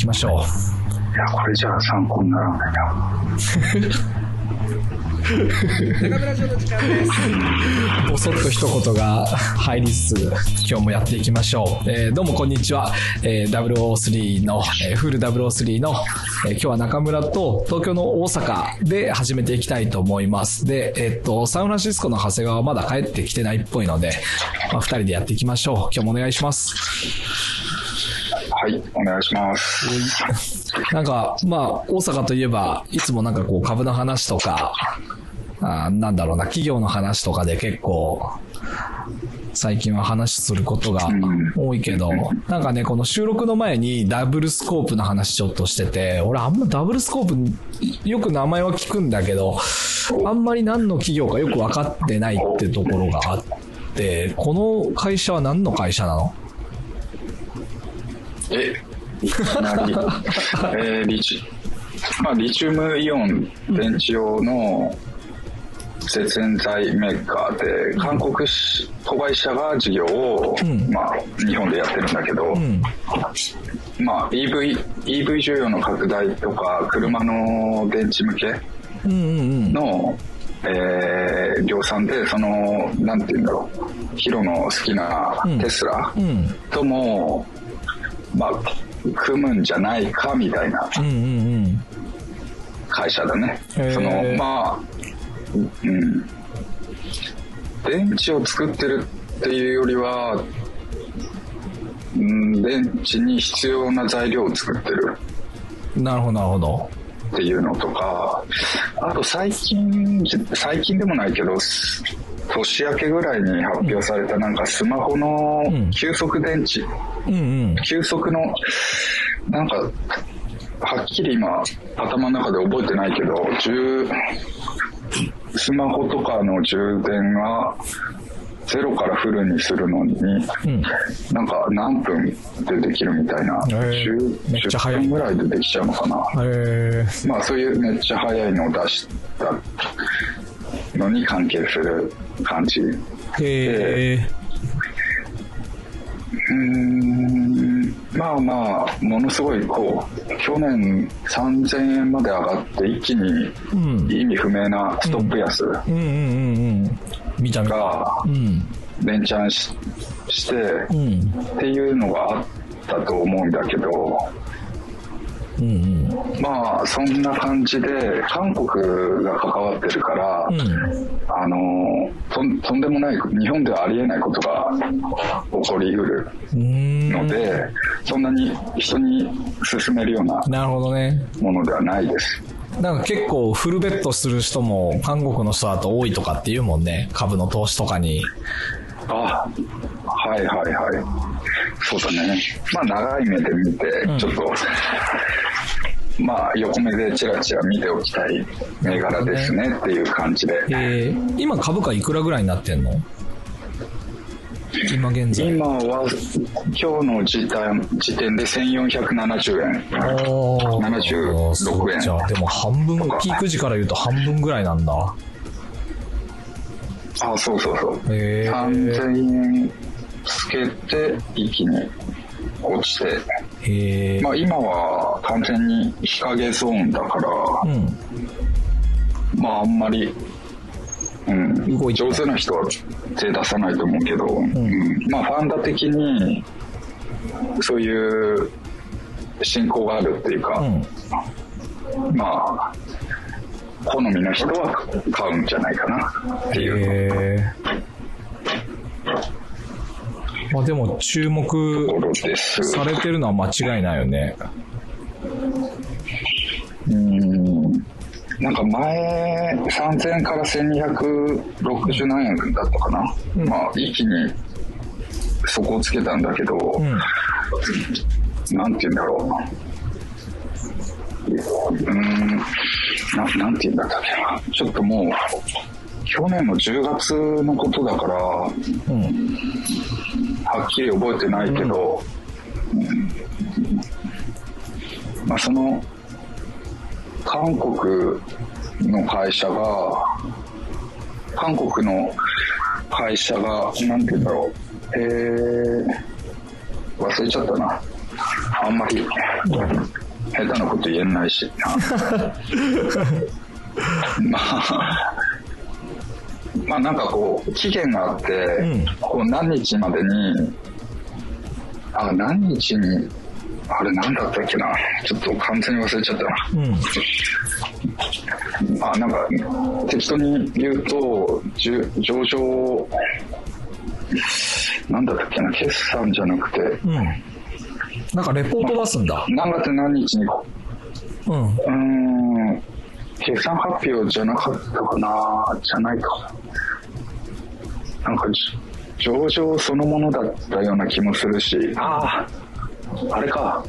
きましょう。いや、これじゃあ参考にならないな。中村城の時間です。ぼそっと一言が入りつつ、今日もやっていきましょう。えー、どうもこんにちは。えー、003の、えー、フル003の、えー、今日は中村と東京の大阪で始めていきたいと思います。で、えー、っと、サンフランシスコの長谷川はまだ帰ってきてないっぽいので、まあ、二人でやっていきましょう。今日もお願いします。はい、お願いします。なんか、まあ、大阪といえば、いつもなんかこう株の話とか、あなんだろうな、企業の話とかで結構、最近は話することが多いけど、なんかね、この収録の前にダブルスコープの話ちょっとしてて、俺あんまダブルスコープ、よく名前は聞くんだけど、あんまり何の企業かよく分かってないってところがあって、この会社は何の会社なの？え、い きなり、えー、リチ、まあ、リチウムイオン電池用の、絶縁剤メーカーで、韓国子会社が事業を、うん、まあ、日本でやってるんだけど、うん、まあ、EV、EV 需要の拡大とか、車の電池向けの、えー、量産で、その、なんて言うんだろう、ヒロの好きなテスラとも、うん、まあ、組むんじゃないかみたいな会社だね。うんうんうん、その、まあ、うん。電池を作ってるっていうよりは、うん、電池に必要な材料を作ってる。なるほど、なるほど。っていうのとか、あと最近、最近でもないけど、年明けぐらいに発表されたなんかスマホの急速電池、うんうん。うん、急速の、なんか、はっきり今頭の中で覚えてないけど、10、スマホとかの充電がゼロからフルにするのに、うん、なんか何分でできるみたいな、えー、10, 10分ぐらいでできちゃうのかな、えー、まあそういうめっちゃ早いのを出したのに関係する感じ。で、えー、うん。まあまあものすごいこう去年3000円まで上がって一気に意味不明なストップ安が連チャンしして、っていうのがあったと思うんだけどうんうん、まあそんな感じで韓国が関わってるから、うん、あのととんでもない日本ではありえないことが起こりうるのでそんなに人に勧めるようなものではないです。なんか結構フルベットする人も韓国の人だと多いとかっていうもんね。株の投資とかにあはいはいはい。そうだね。まあ長い目で見てちょっと、うんまあ、横目でチラチラ見ておきたい銘柄ですねっていう感じで。えー、今株価いくらぐらいになってんの？今現在。今は今日の時点時点で1470円。76円。じゃあでも半分ピーク時から言うと半分ぐらいなんだあそうそうそう、えー、3000円つけて一気に落ちて、まあ、今は完全に日陰ゾーンだから、うん、まああんまり、うん、上手な人は手出さないと思うけど、うん、うん、まあファンダ的にそういう信仰があるっていうか、うん、まあ好みの人は買うんじゃないかなっていう。まあでも注目されてるのは間違いないよね。うん。なんか前、3000円から1260何円だったかな。うん、まあ一気に底をつけたんだけど、うん、なんて言うんだろう。うん、ななんて言うんだったっけな。ちょっともう、去年の10月のことだから、うん、はっきり覚えてないけど、うん、まあ、その韓国の会社が韓国の会社が何て言うんだろう。えー、忘れちゃったな。ああんまり下手なこと言えないし。なまあまあなんかこう期限があって、うん。こう何日までにあ何日にあれ何だったっけな。ちょっと完全に忘れちゃったな。うん。あなんか適当に言うと上場なんだったっけな。決算じゃなくて。うん。なんかレポート出すんだ。何月何日に？うん。うーん決算発表じゃなかったかなじゃないかなんかじ上場そのものだったような気もするしあああれか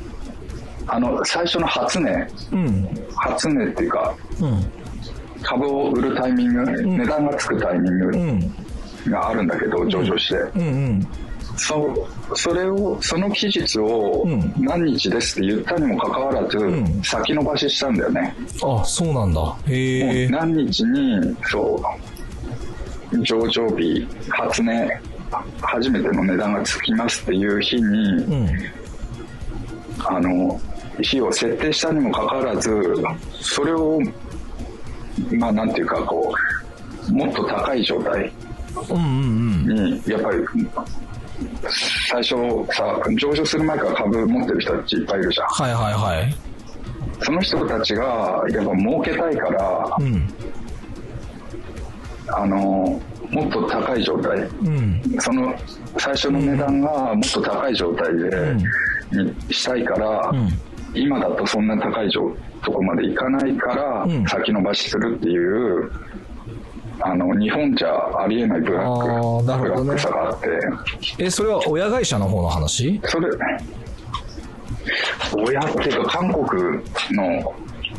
あの最初の初値うん。初値っていうかうん。株を売るタイミング、値段がつくタイミングうん。があるんだけど、上場して、うんうん。そそれをその期日をうん何日ですって言ったにもかかわらず、ん先延ばししたんだよね、あ、そうなんだ。へえ。何日にそう上場日初値初めての値段がつきますっていう日に、うん。あの日を設定したにもかかわらずそれをまあなんていうかこうもっと高い状態にやっぱり最初さ上場する前から株持ってる人たちいっぱいいるじゃんはいはいはい。その人たちがやっぱ儲けたいからうん。あのもっと高い状態うん。その最初の値段がもっと高い状態で、にしたいから、うん。今だとそんな高い状とこまでいかないから、うん先延ばしするっていうあの日本じゃありえないブラあック、ーなるほどね。ブラックさがあって。え、それは親会社の方の話？それ親っていうか韓国の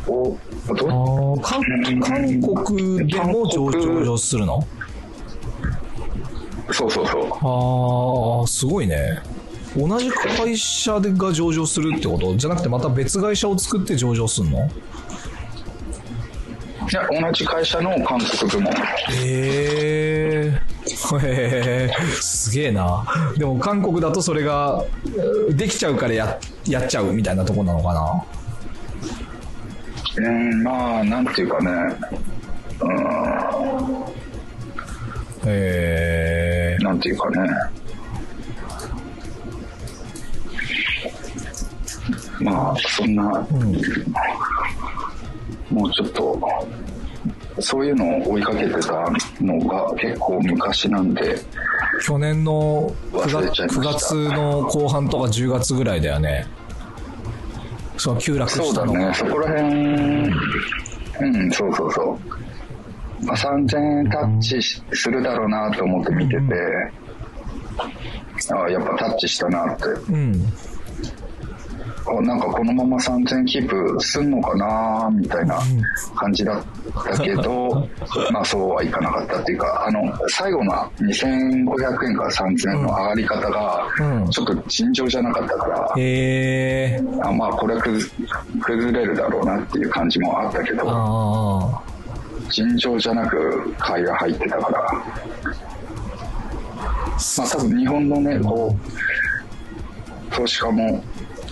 おあどー韓韓国でも上場するの？そうそうそう。ああ、すごいね。同じ会社でが上場するってこと？じゃなくてまた別会社を作って上場するの？いや同じ会社の韓国部門へえ。へえ、すげえな。でも韓国だとそれがえできちゃうからややっちゃうみたいなとこなのかな？うんまあなんていうかねうんへえ。なんていうかねまあそんな、もうちょっとそういうのを追いかけてたのが結構昔なんで去年の 9, 忘れちゃい月9ました月の後半とか10月ぐらいだよね。そう、急落そうしたのが。だねそこら辺うんそうそうそう、まあ、3000円タッチしするだろうなと思って見てて、ああやっぱタッチしたなってうん。あなんかこのまま3000キープすんのかなみたいな感じだったけど、まあそうはいかなかったっていうか、あの、最後の2500円から3000円の上がり方がうん、ちょっと尋常じゃなかったから、へえ。あまあこれは崩崩れるだろうなっていう感じもあったけど、あ尋常じゃなく買いが入ってたから、まあ多分日本のね、こう、投資家も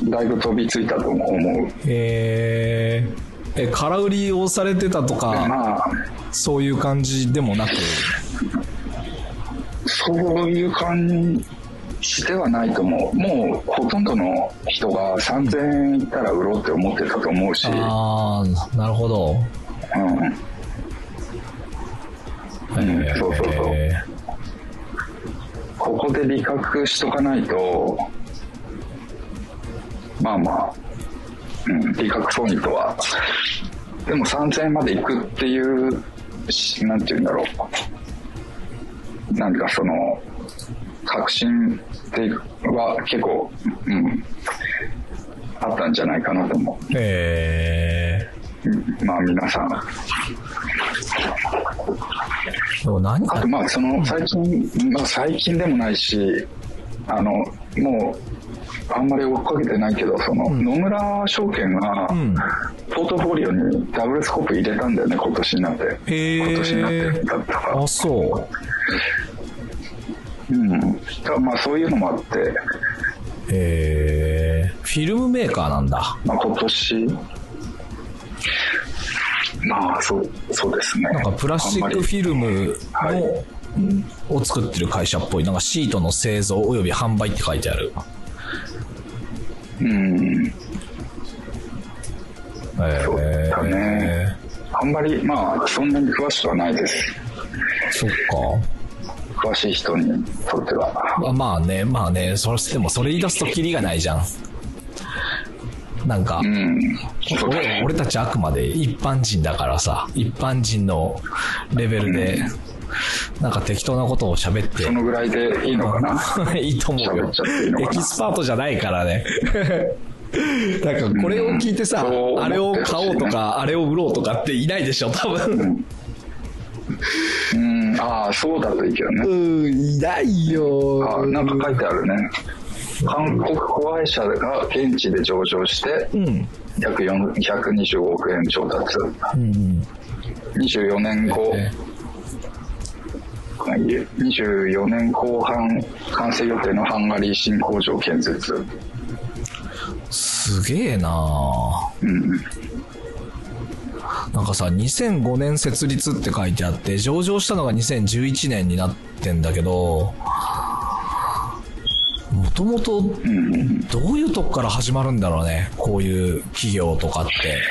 だいぶ飛びついたと思う。え。え、空売りをされてたとか、まあ、そういう感じでもなく？そういう感じではないと思う。もうほとんどの人が3000円いったら売ろうって思ってたと思うし、ああ、なるほど。うん、うんそうそうそうここで利確しとかないと、まあまあ、うん、利確ポイントは、でも3000円まで行くっていう、しなんて言うんだろう。なんかその、確信っては結構、うん、あったんじゃないかなと思へう。うんまあ皆さん。え。でも何あとまあその最近、まあ最近でもないし、あの、もう、あんまり追っかけてないけど、その、野村証券が、んポートフォリオにダブルスコープ入れたんだよね、今年になって。へ今年になってだったからあ、。そうん。だまあそういうのもあって、え。フフィルムメーカーなんだ。まあ、今年、まあ、そう、そうですね。なんかプラスチックフィルムはいの、を作ってる会社っぽい。なんかシートの製造及び販売って書いてある。うん。えそうだーね。あんまり、まあ、そんなに詳しくはないです。そっか。詳しい人にとっては。まあまあね、まあね、それ、でもそれ言い出すとキリがないじゃん。なんか、うん。俺ね。俺たちあくまで一般人だからさ、一般人のレベルで、なんか適当なことを喋ってそ、のぐらいでいいのかな？いいと思うよエキスパートじゃないからね。なんかこれを聞いてさ、うんあれを買おうとか、あれを売ろうとかっていないでしょ、多分。うん、ああ、そうだといいけどね。うん、いないよあなんか書いてあるね。韓国子会社が現地で上場して、うん。約4 120億円調達。うん。24年後、え24年後半完成予定のハンガリー新工場建設。すげえなうん。なんかさ、2005年設立って書いてあって、上場したのが2011年になってんだけど、もともと、どういうとこから始まるんだろうね、こういう企業とかって。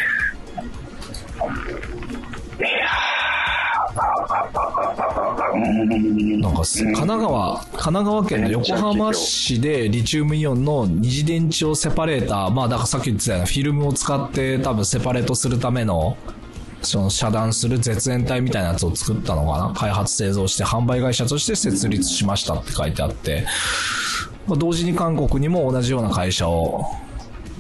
なんかす、神奈川、神奈川県の横浜市でリチウムイオンの二次電池をセパレーター、まあだからさっき言ってたようなフィルムを使って多分セパレートするための、その遮断する絶縁体みたいなやつを作ったのかな開発製造して販売会社として設立しましたって書いてあって、まあ、同時に韓国にも同じような会社を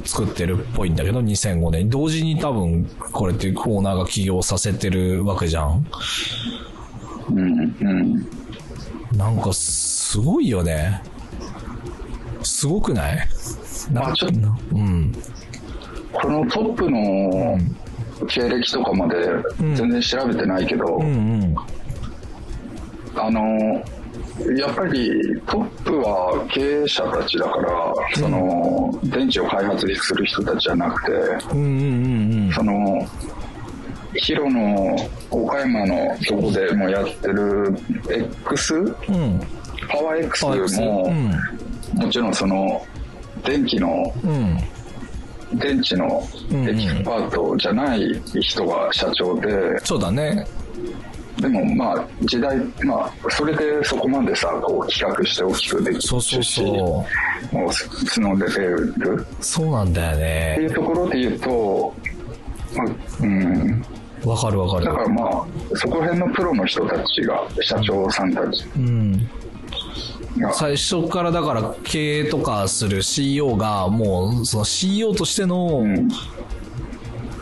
作ってるっぽいんだけど、2005年に。同時に多分これってオーナーが起業させてるわけじゃん。うん。うん。なんかすごいよね。すごくない？なあちょっとうん。このトップの経歴とかまで全然調べてないけど、うんうん。あの、やっぱりトップは経営者たちだから、その、電池を開発する人たちじゃなくて、うんうんうんその、ヒロの岡山のとこでもやってる X? うん。うん。パワー X も、うんもちろんその、電気の、うん。電池のエキスパートじゃない人が社長で、そうだね。でもまあ時代、まあそれでそこまでさ、こう企画して大きくできるし、そうそうそもう角出てるう。そうなんだよってね。いうところで言うと、まあ、うん、わかるわかだかる。らまあ、そこら辺のプロの人たちが、社長さんたちうん。が、最初からだから経営とかする CEO がもうその CEO としてのうん、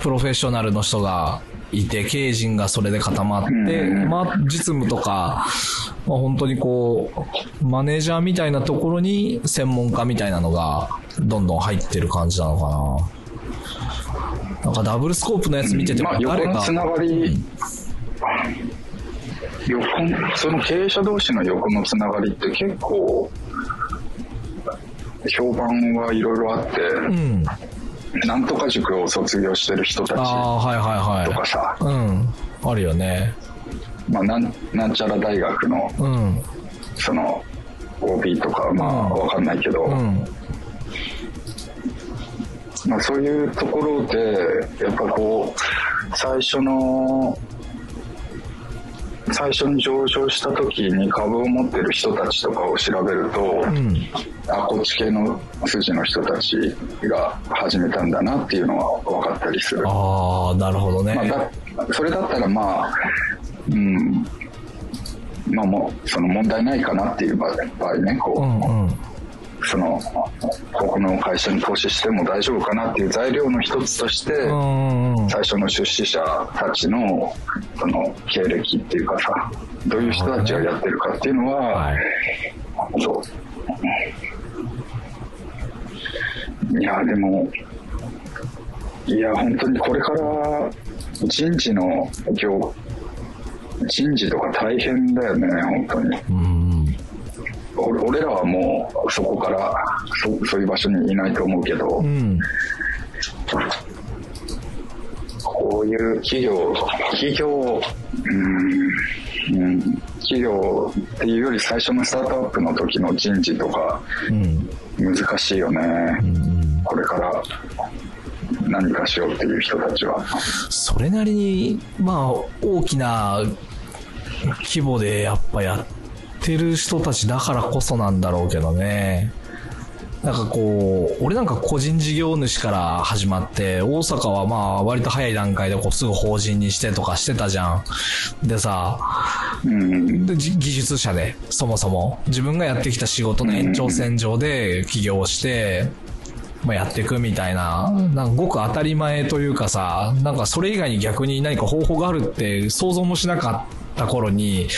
プロフェッショナルの人がいて、経営陣がそれで固まって、うんまあ、実務とか、まあ、本当にこう、マネージャーみたいなところに専門家みたいなのがどんどん入ってる感じなのかな。なんかダブルスコープのやつ見ててもまあ、横のつながり、横その経営者同士の横のつながりって結構、評判はいろいろあって、うん。なんとか塾を卒業してる人たちああ、はいはいはい。とかさ、うん。あるよね。まあ、なんなんちゃら大学のうん。その OB とかまあうんわかんないけど、うん。まあ、そういうところでやっぱこう最初の最初に上場した時に株を持ってる人たちとかを調べると、うん。あこっち系の筋の人たちが始めたんだなっていうのは分かったりする。ああ、なるほどね。まあ、だそれだったらまあ、うん、まあもう、その問題ないかなっていう場合場合ね、こう、うんうん。その、ここの会社に投資しても大丈夫かなっていう材料の一つとして。最初の出資者たちの、その、経歴っていうかさ、どういう人たちがやってるかっていうのは、はい。そう。いや、でも、いや、本当にこれから人事の業、人事とか大変だよね、本当に。うん。俺俺らはもうそこからそそういう場所にいないと思うけど、うん。こういう企業、企業、うん、うん、企業っていうより最初のスタートアップの時の人事とかうん。難しいよね。うん。これから何かしようっていう人たちは。それなりに、まあ、大きな規模でやっぱやってる人たちだからこそなんだろうけどね。なんかこう、俺なんか個人事業主から始まって、大阪はまあ割と早い段階でこうすぐ法人にしてとかしてたじゃん。でさ、うん、でじ技術者で、そもそも。自分がやってきた仕事の延長線上で起業して、まあ、やっていくみたいな、なんかごく当たり前というかさ、なんかそれ以外に逆に何か方法があるって想像もしなかった頃に、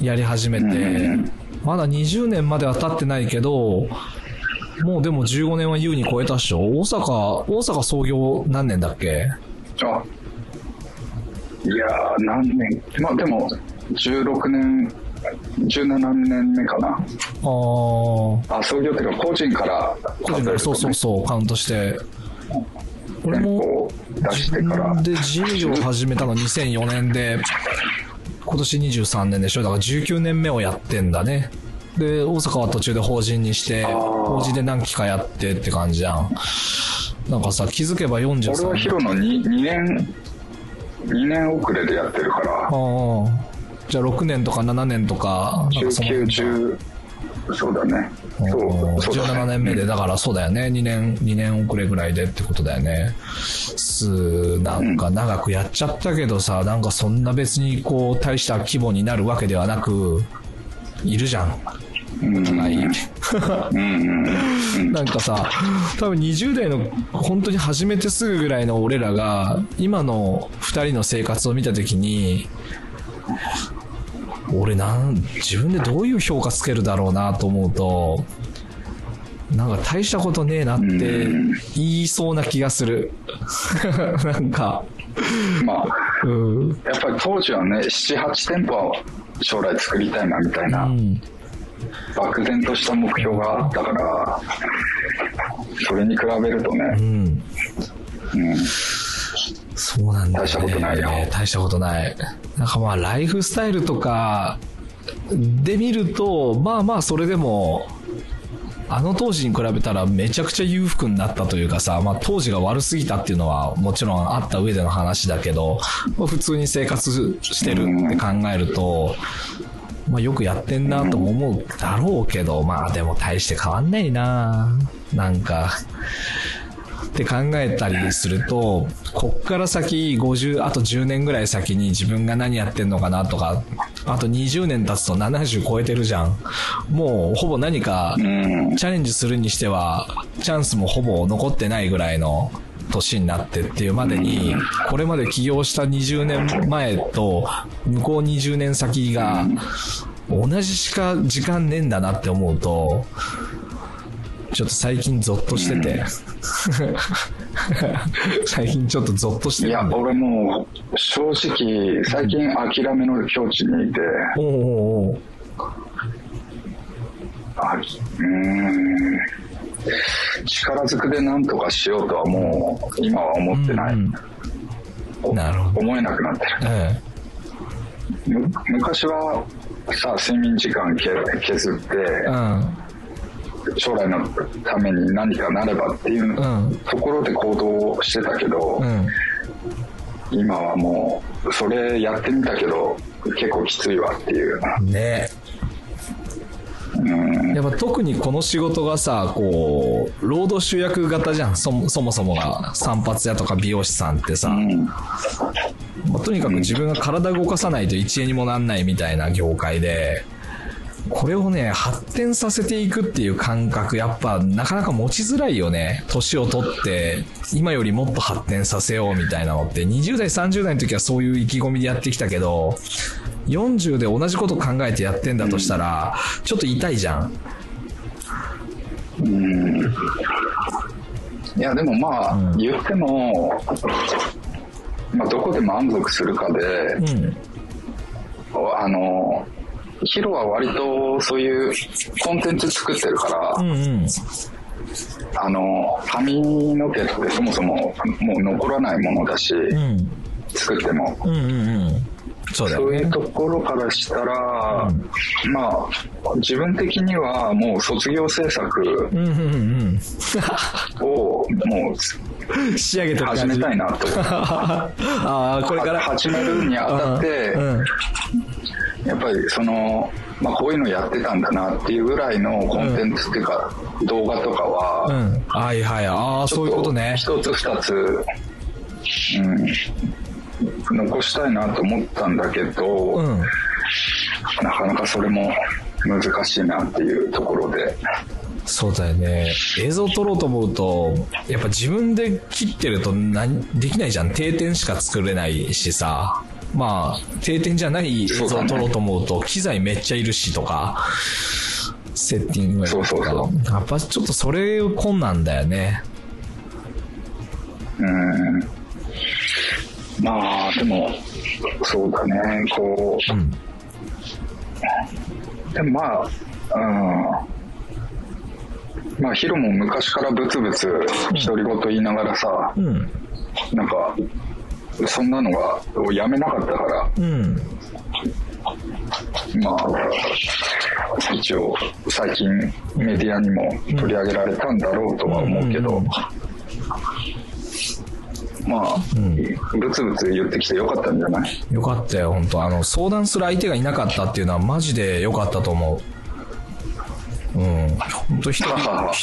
やり始めて、まだ20年までは経ってないけど、もうでも15年は優に超えたっしょ大阪、大阪創業何年だっけ？あいやー、何年、まあでも、16年、17年目かな。ああ、あ、創業っていうか、個人から個人からそうそうそう、カウントして。俺も、こう出してから。で事業を始めたの2004年で、今年23年でしょ？だから19年目をやってんだね。で、大阪は途中で法人にして、ー法人で何期かやってって感じじゃん。なんかさ、気づけば俺は43ヒロの 2, 2年、2年遅れでやってるから、ああ。じゃあ6年とか7年とか、なんかその19、10、そうだね。そう、そうだね。17年目で、だからそうだよね。2年、2年遅れぐらいでってことだよね。す、なんか長くやっちゃったけどさ、なんかそんな別にこう、大した規模になるわけではなく、いるじゃん。うん、お互い。なんかさ、多分20代の本当に始めてすぐぐらいの俺らが、今の2人の生活を見たときに、俺なん、自分でどういう評価つけるだろうなと思うと、なんか大したことねえなって言いそうな気がする。なんか、まあ、うん。やっぱり当時はね、7、8店舗は将来作りたいなみたいな、うん。漠然とした目標があったから、それに比べるとね、うん。うん、そうなんだよ、ね。大したことないよ大したことない。なんかまあ、ライフスタイルとかで見ると、まあまあ、それでも、あの当時に比べたらめちゃくちゃ裕福になったというかさ、まあ当時が悪すぎたっていうのはもちろんあった上での話だけど、まあ、普通に生活してるって考えると、まあよくやってんなとも思うだろうけど、まあでも大して変わんないななんか、って考えたりすると、こっから先50、あと10年ぐらい先に自分が何やってんのかなとか、あと20年経つと70超えてるじゃん。もうほぼ何かうん、チャレンジするにしては、チャンスもほぼ残ってないぐらいの年になってっていうまでに、これまで起業した20年前と、向こう20年先が、同じしか時間ねえんだなって思うと、ちょっと最近ゾッとしてて。最近ちょっとゾッとしていや。俺もう正直、最近諦めの境地にいて、おうおうおうあうーん、力ずくで何とかしようとはもう今は思ってない。うんなるほど。思えなくなってる。えむ昔はさ、睡眠時間け削ってえ。うん。将来のために何かなればっていううんところで行動してたけど、うん。今はもうそれやってみたけど結構きついわっていう。ねうんやっぱ特にこの仕事がさ、こう、労働集約型じゃん。そもそもそもが。散髪屋とか美容師さんってさ。うんまあとにかく自分が体動かさないと一円にもなんないみたいな業界で、これをね、発展させていくっていう感覚、やっぱなかなか持ちづらいよね。年を取って、今よりもっと発展させようみたいなのって、20代、30代の時はそういう意気込みでやってきたけど、40で同じこと考えてやってんだとしたら、ちょっと痛いじゃん。うんいやでもまあ、うん言っても、まあ、どこで満足するかで、うん。あのヒロは割とそういうコンテンツ作ってるから、うんうん。あの、髪の毛ってそもそももう残らないものだし、うん。作っても。うんうんうん。そうねそういう。ところからしたら、まあ、自分的にはもう卒業制作うんうんうんをもうん。仕上げて。始めたいなと。ああ、これから。始めるにあたって、うん。やっぱりその、まあこういうのやってたんだなっていうぐらいのコンテンツっていうか、動画とかうは、ん。はいはい。ああ、そういうことね。一つ二つ、うん、残したいなと思ったんだけど、うん。なかなかそれも難しいなっていうところで。そうだよね。映像撮ろうと思うと、やっぱ自分で切ってると何、できないじゃん。定点しか作れないしさ。まあ、定点じゃない映像を撮ろうと思うと、機材めっちゃいるしとか、セッティングとか。やっぱちょっとそれ困難だよね。うんまあ、でも、そうだね、こう、うん。でもまあ、うん。まあ、ヒロも昔からブツブツ独り言言いながらさ、うん。なんか、そんなのが、をやめなかったから、うん。まあ、一応、最近メディアにも取り上げられたんだろうとは思うけど、まあ、ブツブツ言ってきてよかったんじゃない？よかったよ、本当あの、相談する相手がいなかったっていうのはマジでよかったと思う。うん。本当一人、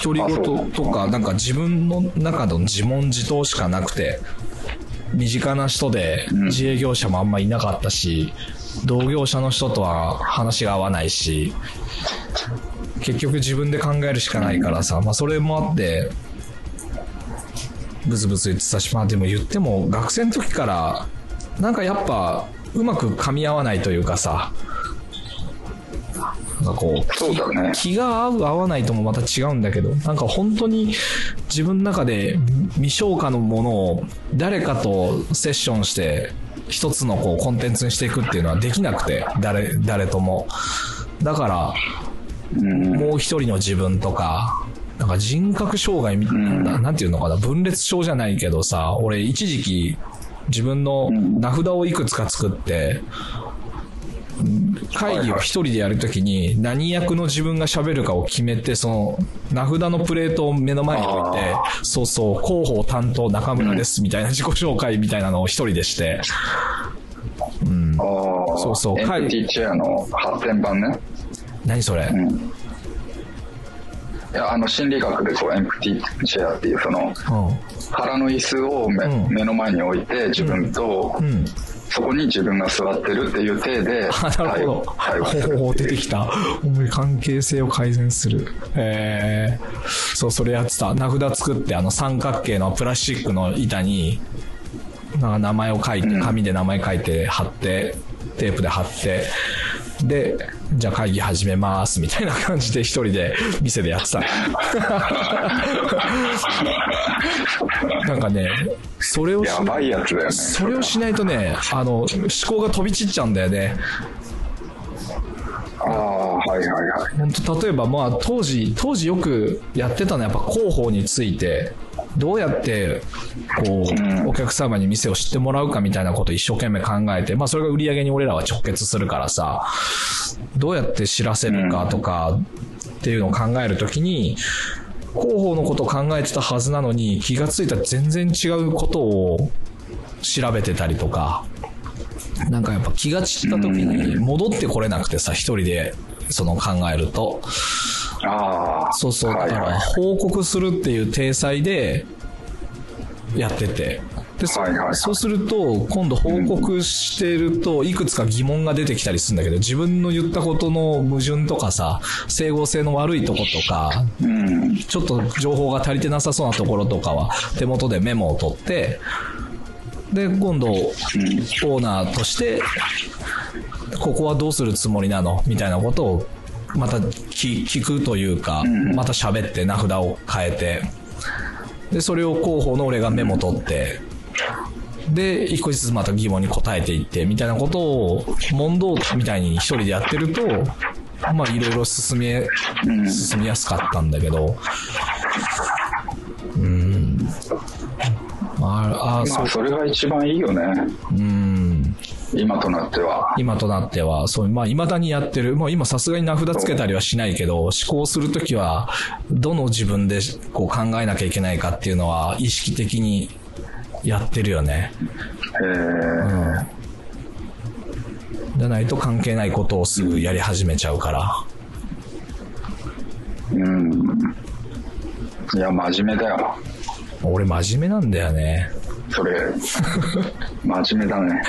独り言とか、なんか自分の中の自問自答しかなくて、身近な人で自営業者もあんまいなかったし、同業者の人とは話が合わないし、結局自分で考えるしかないからさ、まあそれもあって、ブツブツ言ってたし、まあでも言っても学生の時から、なんかやっぱうまく噛み合わないというかさ、なんかこう、そうだね。気が合う合わないともまた違うんだけど、なんか本当に自分の中で未消化のものを誰かとセッションして一つのこうコンテンツにしていくっていうのはできなくて、誰、誰とも。だから、うん、もう一人の自分とか、なんか人格障害みたいな、なんていうのかな、分裂症じゃないけどさ、俺一時期自分の名札をいくつか作って、会議を一人でやるときに何役の自分が喋るかを決めて、その名札のプレートを目の前に置いて、そうそう、広報担当中村ですみたいな自己紹介みたいなのを一人でして、うん。そうそうエンプティチェアの発展版ね。何それ？うん。いや、あの、心理学でこう、エンプティチェアっていう、その、うん。空の椅子を目,、うん目の前に置いて、自分と、うん。そこに自分が座ってるっていう体で あ、な対るほど。応対応するほう、っていう出てきた。関係性を改善する。えー、そう、それやってた。名札作って、あの三角形のプラスチックの板に、なんか名前を書いて、紙で名前書いて貼って、テープで貼って、で、じゃあ会議始めます、みたいな感じで一人で店でやってた。なんかね、それをしやばいやつだよね。それをしないとね、あの、思考が飛び散っちゃうんだよね。ああ、はいはいはい。本当例えばまあ当時当時よくやってたのはやっぱ広報についてどうやってこうお客様に店を知ってもらうかみたいなことを一生懸命考えてまあそれが売り上げに俺らは直結するからさどうやって知らせるかとかっていうのを考えるときに広報のことを考えてたはずなのに気がついたら全然違うことを調べてたりとかなんかやっぱ気が散った時に戻ってこれなくてさ、一人でその考えると。ああ。そうそう、だから報告するっていう体裁でやってて。でそそうすると、今度報告してると、いくつか疑問が出てきたりするんだけど、自分の言ったことの矛盾とかさ、整合性の悪いとことか、うん。ちょっと情報が足りてなさそうなところとかは手元でメモを取って、で、今度、オーナーとして、ここはどうするつもりなの？みたいなことを、また聞聞くというか、また喋って名札を変えて、で、それを広報の俺がメモ取って、で、一個ずつまた疑問に答えていって、みたいなことを、問答みたいに一人でやってると、まあ、いろいろ進め、うん進みやすかったんだけど、うん。ああ、まあ、、それが一番いいよね。うん。今となっては。今となっては、そう、まあ、未だにやってる。もう今さすがに名札つけたりはしないけど、思考するときは、どの自分でこう考えなきゃいけないかっていうのは、意識的にやってるよね。えーじゃないと関係ないことをすぐやり始めちゃうから。うん。いや、真面目だよ。俺真面目なんだよね。それ、真面目だね。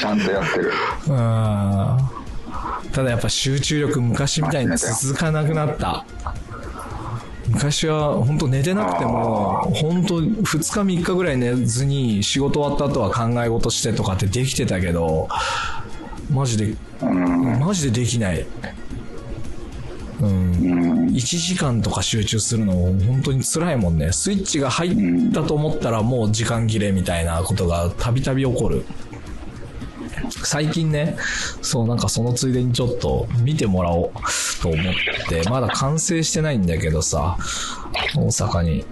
ちゃんとやってる。うん。ただやっぱ集中力昔みたいに続かなくなった。昔は本当寝てなくても、本当2日3日ぐらい寝ずに仕事終わった後は考え事してとかってできてたけど、マジで、うん。マジでできない。うん。1時間とか集中するの本当に辛いもんね。スイッチが入ったと思ったらもう時間切れみたいなことがたびたび起こる。最近ね、そうなんかそのついでにちょっと見てもらおうと思って、まだ完成してないんだけどさ、大阪に。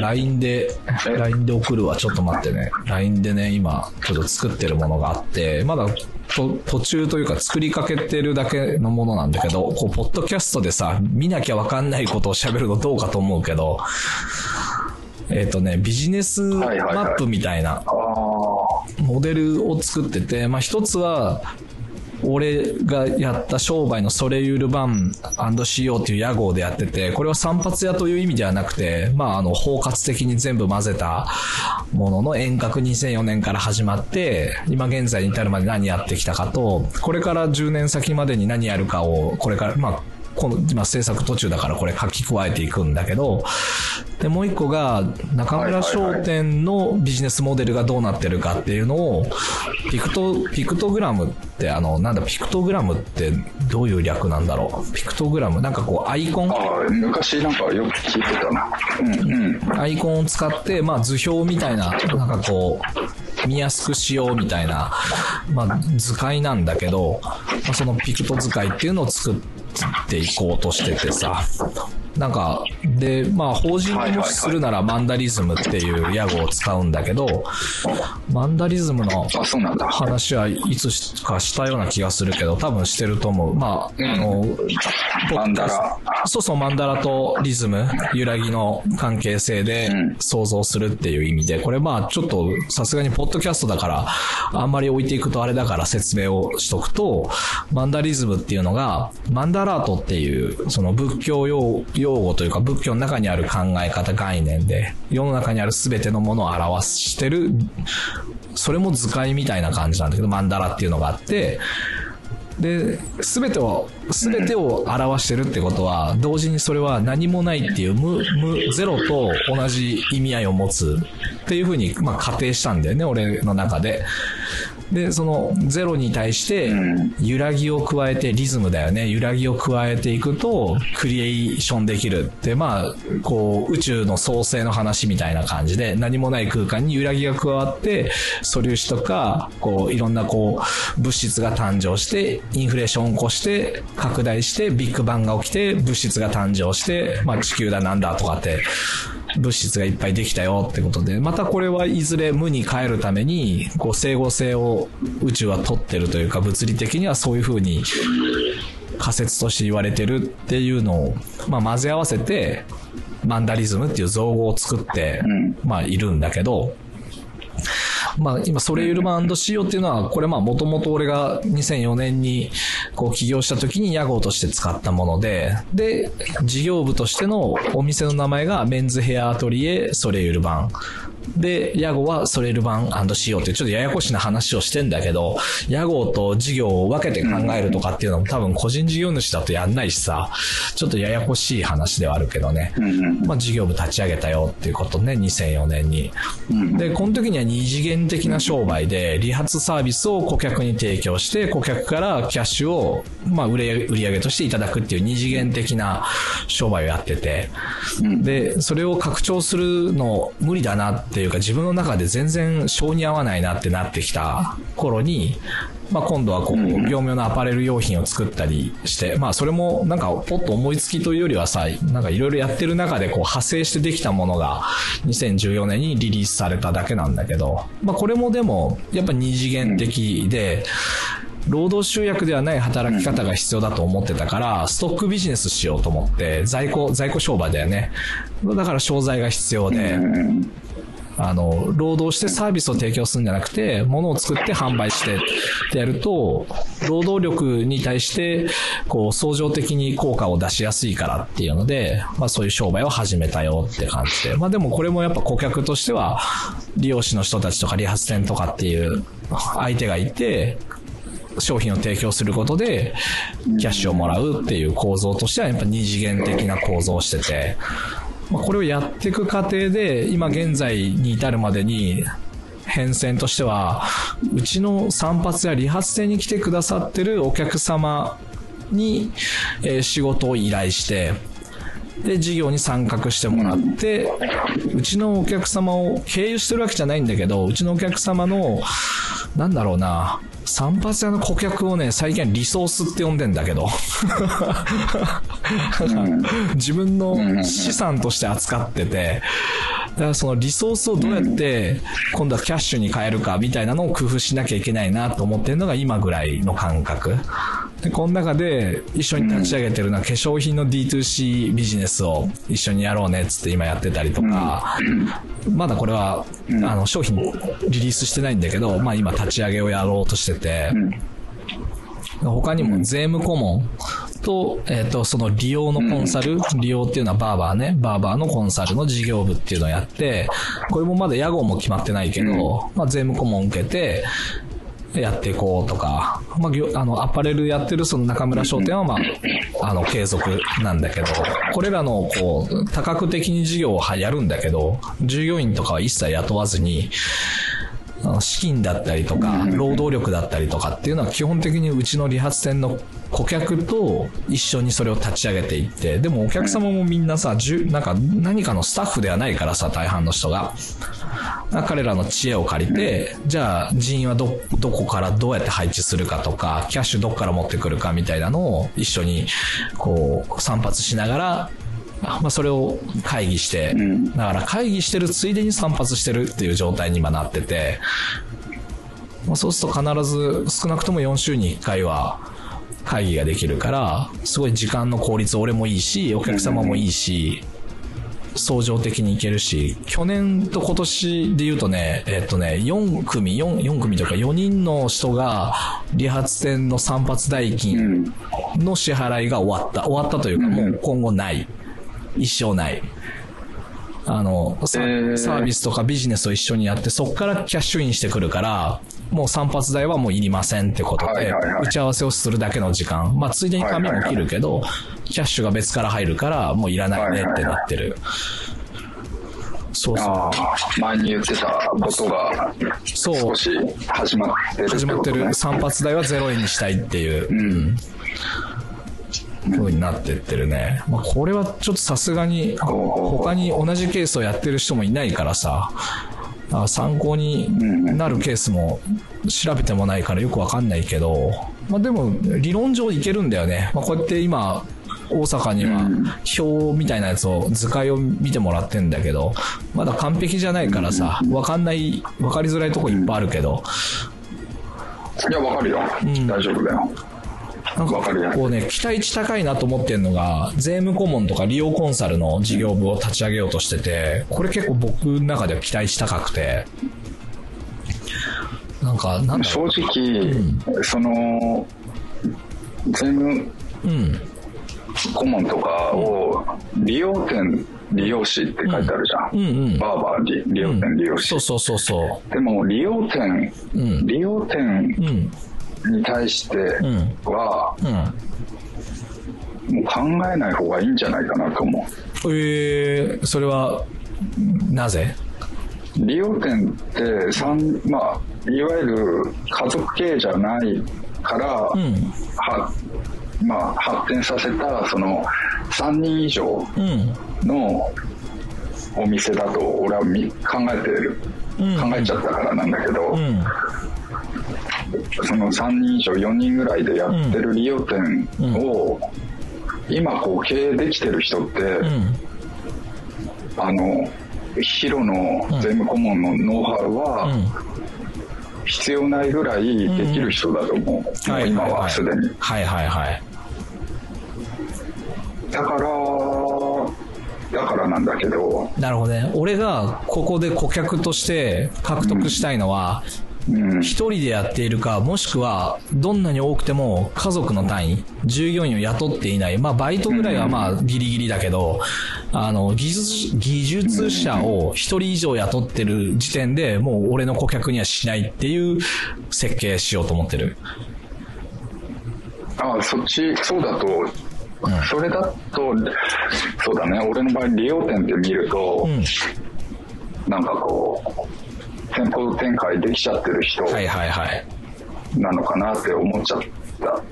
LINE で、LINE で送るわ。ちょっと待ってね。LINE でね、今、ちょっと作ってるものがあって、まだと途中というか作りかけてるだけのものなんだけど、こう、ポッドキャストでさ、見なきゃわかんないことを喋るのどうかと思うけど、えっ、とね、ビジネスマはいはいはいップみたいなああ。モデルを作ってて、まあ一つは、俺がやった商売のソレイユールバン &CO っていう屋号でやってて、これは散髪屋という意味ではなくて、まああの包括的に全部混ぜたものの遠隔2004年から始まって、今現在に至るまで何やってきたかと、これから10年先までに何やるかを、これから、まあこの今制作途中だからこれ書き加えていくんだけど、で、もう一個が中村商店のビジネスモデルがどうなってるかっていうのを、ピクト、ピクトグラムってあの、なんだ、ピクトグラムってどういう略なんだろう？ピクトグラム、なんかこうアイコン？ああ、昔なんかよく聞いてたな。うんうん。アイコンを使って、まあ図表みたいな、なんかこう、見やすくしようみたいな、まあ図解なんだけど、まあ、そのピクト図解っていうのを作っていこうとしててさ、なんか、で、まあ法人にもしするならマンダリズムっていう屋号を使うんだけど、マンダリズムの。話はいつかしたような気がするけど、多分してると思う。まあ、あの、マンダラ。そうそう、マンダラとリズム、揺らぎの関係性でうん想像するっていう意味で、これまあちょっとさすがにポッドキャストだから、あんまり置いていくとあれだから説明をしとくと、マンダリズムっていうのが、マンダラートっていう、その仏教用用語というか仏教の中にある考え方概念で、世の中にある全てのものを表してる、それも図解みたいな感じなんだけど、マンダラっていうのがあって、で、すべてを、すべてを表してるってことは、同時にそれは何もないっていう無、無、ゼロと同じ意味合いを持つっていうふうに、まあ仮定したんだよね、俺の中で。で、そのゼロに対してうん、揺らぎを加えて、リズムだよね。揺らぎを加えていくと、クリエーションできるって、まあ、こう、宇宙の創生の話みたいな感じで、何もない空間に揺らぎが加わって、素粒子とか、こう、いろんなこう、物質が誕生して、インフレーションを起こして、拡大して、ビッグバンが起きて、物質が誕生して、まあ、地球だなんだとかって、物質がいっぱいできたよってことで、またこれはいずれ無に変えるために、こう整合性を宇宙は取ってるというか、物理的にはそういうふうに仮説として言われてるっていうのを、まあ混ぜ合わせて、マンダリズムっていう造語を作って、ん。まあいるんだけど、まあ今、ソレイユルマン &CO っていうのは、これまあもともと俺が2004年にこう起業した時に屋号として使ったもので、で、事業部としてのお店の名前がメンズヘアアトリエソレイユルバン。で、屋号はソレル版 &CO ってちょっとややこしな話をしてんだけど、屋号と事業を分けて考えるとかっていうのも多分個人事業主だとやんないしさ、ちょっとややこしい話ではあるけどね。まあ事業部立ち上げたよっていうことね、2004年に。で、この時には二次元的な商売で、理髪サービスを顧客に提供して、顧客からキャッシュを、まあ売り上げとしていただくっていう二次元的な商売をやってて、で、それを拡張するの無理だなっていうか自分の中で全然性に合わないなってなってきた頃に、まあ、今度はこう、業務用のアパレル用品を作ったりして、まあ、それもなんか、ポッと思いつきというよりはさ、なんかいろいろやってる中でこう、派生してできたものが、2014年にリリースされただけなんだけど、まあ、これもでも、やっぱ二次元的で、労働集約ではない働き方が必要だと思ってたから、ストックビジネスしようと思って、在庫、在庫商売だよね。だから商材が必要で、あの、労働してサービスを提供するんじゃなくて、物を作って販売してってやると、労働力に対して、こう、相乗的に効果を出しやすいからっていうので、まあそういう商売を始めたよって感じで。まあでもこれもやっぱ顧客としては、利用者の人たちとか理髪店とかっていう相手がいて、商品を提供することで、キャッシュをもらうっていう構造としては、やっぱ二次元的な構造をしてて、まあ、これをやっていく過程で、今現在に至るまでに、変遷としては、うちの散髪や理髪店に来てくださってるお客様に、えー、仕事を依頼して、で、事業に参画してもらって、うちのお客様を経由してるわけじゃないんだけど、うちのお客様の、なんだろうな、散髪屋の顧客をね、最近はリソースって呼んでんだけど。自分の資産として扱ってて、だからそのリソースをどうやって今度はキャッシュに変えるかみたいなのを工夫しなきゃいけないなと思ってるのが今ぐらいの感覚。で、この中で一緒に立ち上げてるのは化粧品の D2C ビジネスを一緒にやろうねっつって今やってたりとか、まだこれは、あの、商品リリースしてないんだけど、まあ今立ち上げをやろうとしてて、他にも税務顧問と、えっ、ー、と、その利用のコンサル、利用っていうのはバーバーね、バーバーのコンサルの事業部っていうのをやって、これもまだ屋号も決まってないけど、まあ税務顧問受けて、やっていこうとか、まあ、あの、アパレルやってるその中村商店は、まあ、あの、継続なんだけど、これらの、こう、多角的に事業をやるんだけど、従業員とかは一切雇わずに、資金だったりとか、労働力だったりとかっていうのは基本的にうちの理髪店の顧客と一緒にそれを立ち上げていって、でもお客様もみんなさ、なんか何かのスタッフではないからさ、大半の人が。彼らの知恵を借りて、じゃあ人員はど、どこからどうやって配置するかとか、キャッシュどこから持ってくるかみたいなのを一緒にこう散髪しながらまあ、それを会議して、だから会議してるついでに散髪してるっていう状態に今なってて、まあ、そうすると必ず少なくとも4週に1回は会議ができるから、すごい時間の効率俺もいいし、お客様もいいし、相乗的にいけるし、去年と今年で言うとね、えっとね、4組、4, 4組というか4人の人が、理髪店の散髪代金の支払いが終わった。終わったというか、もう今後ない。一生ない。あの、サービスとかビジネスを一緒にやって、そこからキャッシュインしてくるから、もう散髪代はもういりませんってことで、打ち合わせをするだけの時間。まあ、ついでに髪も切るけど、キャッシュが別から入るから、もういらないねってなってる。そうそう。前に言ってたことが、そう。少し始まってる、始まってる。散髪代は0円にしたいっていう。うん風になってってるね。まあ、これはちょっとさすがに、他に同じケースをやってる人もいないからさ、参考になるケースも調べてもないからよくわかんないけど、まあ、でも理論上いけるんだよね。まあ、こうやって今、大阪には表みたいなやつを図解を見てもらってんだけど、まだ完璧じゃないからさ、わかんない、わかりづらいとこいっぱいあるけど。いや、わかるよ。うん、大丈夫だよ。なんかこうね、期待値高いなと思ってるのが、税務顧問とか利用コンサルの事業部を立ち上げようとしてて、これ結構僕の中では期待値高くて、なんか、なん正直、うん、その、税務顧問とかをあ、利用店、利用士って書いてあるじゃん。うん。うんバーバー利利用店、利用士。そうそうそうそでも、利用店、うん。利用店う。うん。に対しては、うん。もう考えない方がいいんじゃないかなと思えー、それは、なぜ？う。利用店って、三まあ、いわゆる家族経営じゃないから、うん。はまあ、発展させた、その、3人以上うん。のお店だと俺はみ考えてる、うん考えちゃったからなんだけど、うん。その3人以上4人ぐらいでやってる利用店を、今こう経営できてる人って、うん。あのヒロの税務顧問のノウハウうはん。必要ないぐらいできる人だと思う、もう今はすでにはいはいはい。だからだからなんだけど、なるほどね。俺がここで顧客として獲得したいのは、うん、一人でやっているか、もしくは、どんなに多くても家族の単位、従業員を雇っていない。まあ、バイトぐらいはまあ、ギリギリだけど、あの、技術、技術者を一人以上雇ってる時点でもう俺の顧客にはしないっていう設計しようと思ってる。あそっちそうだと、それだとそうだね俺の場合利用店って見ると、うん。なんかこう店舗展開できちゃってる人。なのかなって思っちゃった、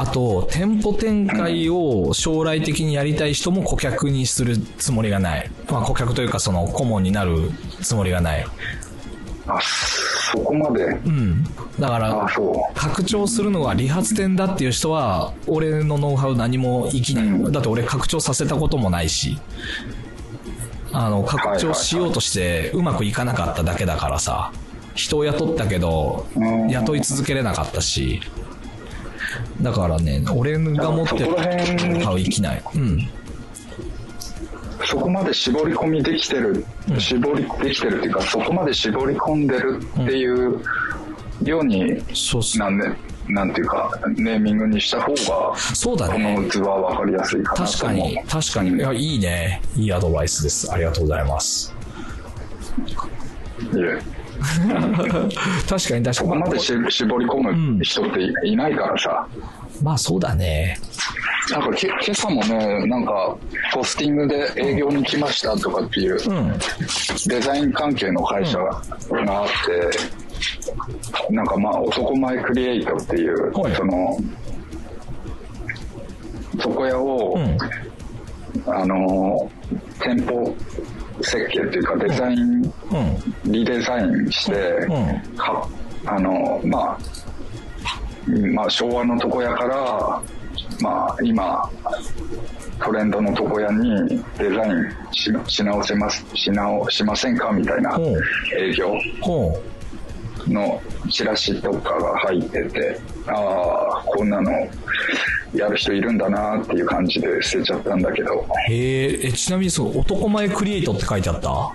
あと、店舗展開を将来的にやりたい人も顧客にするつもりがない。まあ、顧客というかその顧問になるつもりがない。あそこまでうん。だから拡張するのが理髪店だっていう人は、俺のノウハウ何も生きない。うんだって俺拡張させたこともないし。あの、拡張しようとしてうまくいかなかっただけだからさ。人を雇ったけどうん、雇い続けれなかったし。だからね、俺が持ってるノウハウ生きない。うん。そこまで絞り込みできてる、絞りできてるっていうかそこまで絞り込んでるっていうように、なんでなんていうかネーミングにした方がそうだね。この図は分かりやすいかな確かに、確かに。いや、いいね。いいアドバイスです。ありがとうございます。いえ 確かに確かに。そこまでし絞り込む人っていいないからさ、まあそうだね。なんかけ今朝もね、なんか、ポスティングで営業に来ましたとかっていう、うん。デザイン関係の会社があって、なんかまあ、男前クリエイトっていう、はいその、床屋を、うん。あの、店舗設計っていうか、デザイン、うん。リデザインして、あの、まあ、まあ、昭和の床屋から、まあ、今、トレンドの床屋にデザインしし直せます、し直しませんかみたいなう。ん営業。のチラシとかが入ってて、ああ、こんなのやる人いるんだなっていう感じで捨てちゃったんだけど、へえ、え、ちなみにそう、男前クリエイトって書いてあった？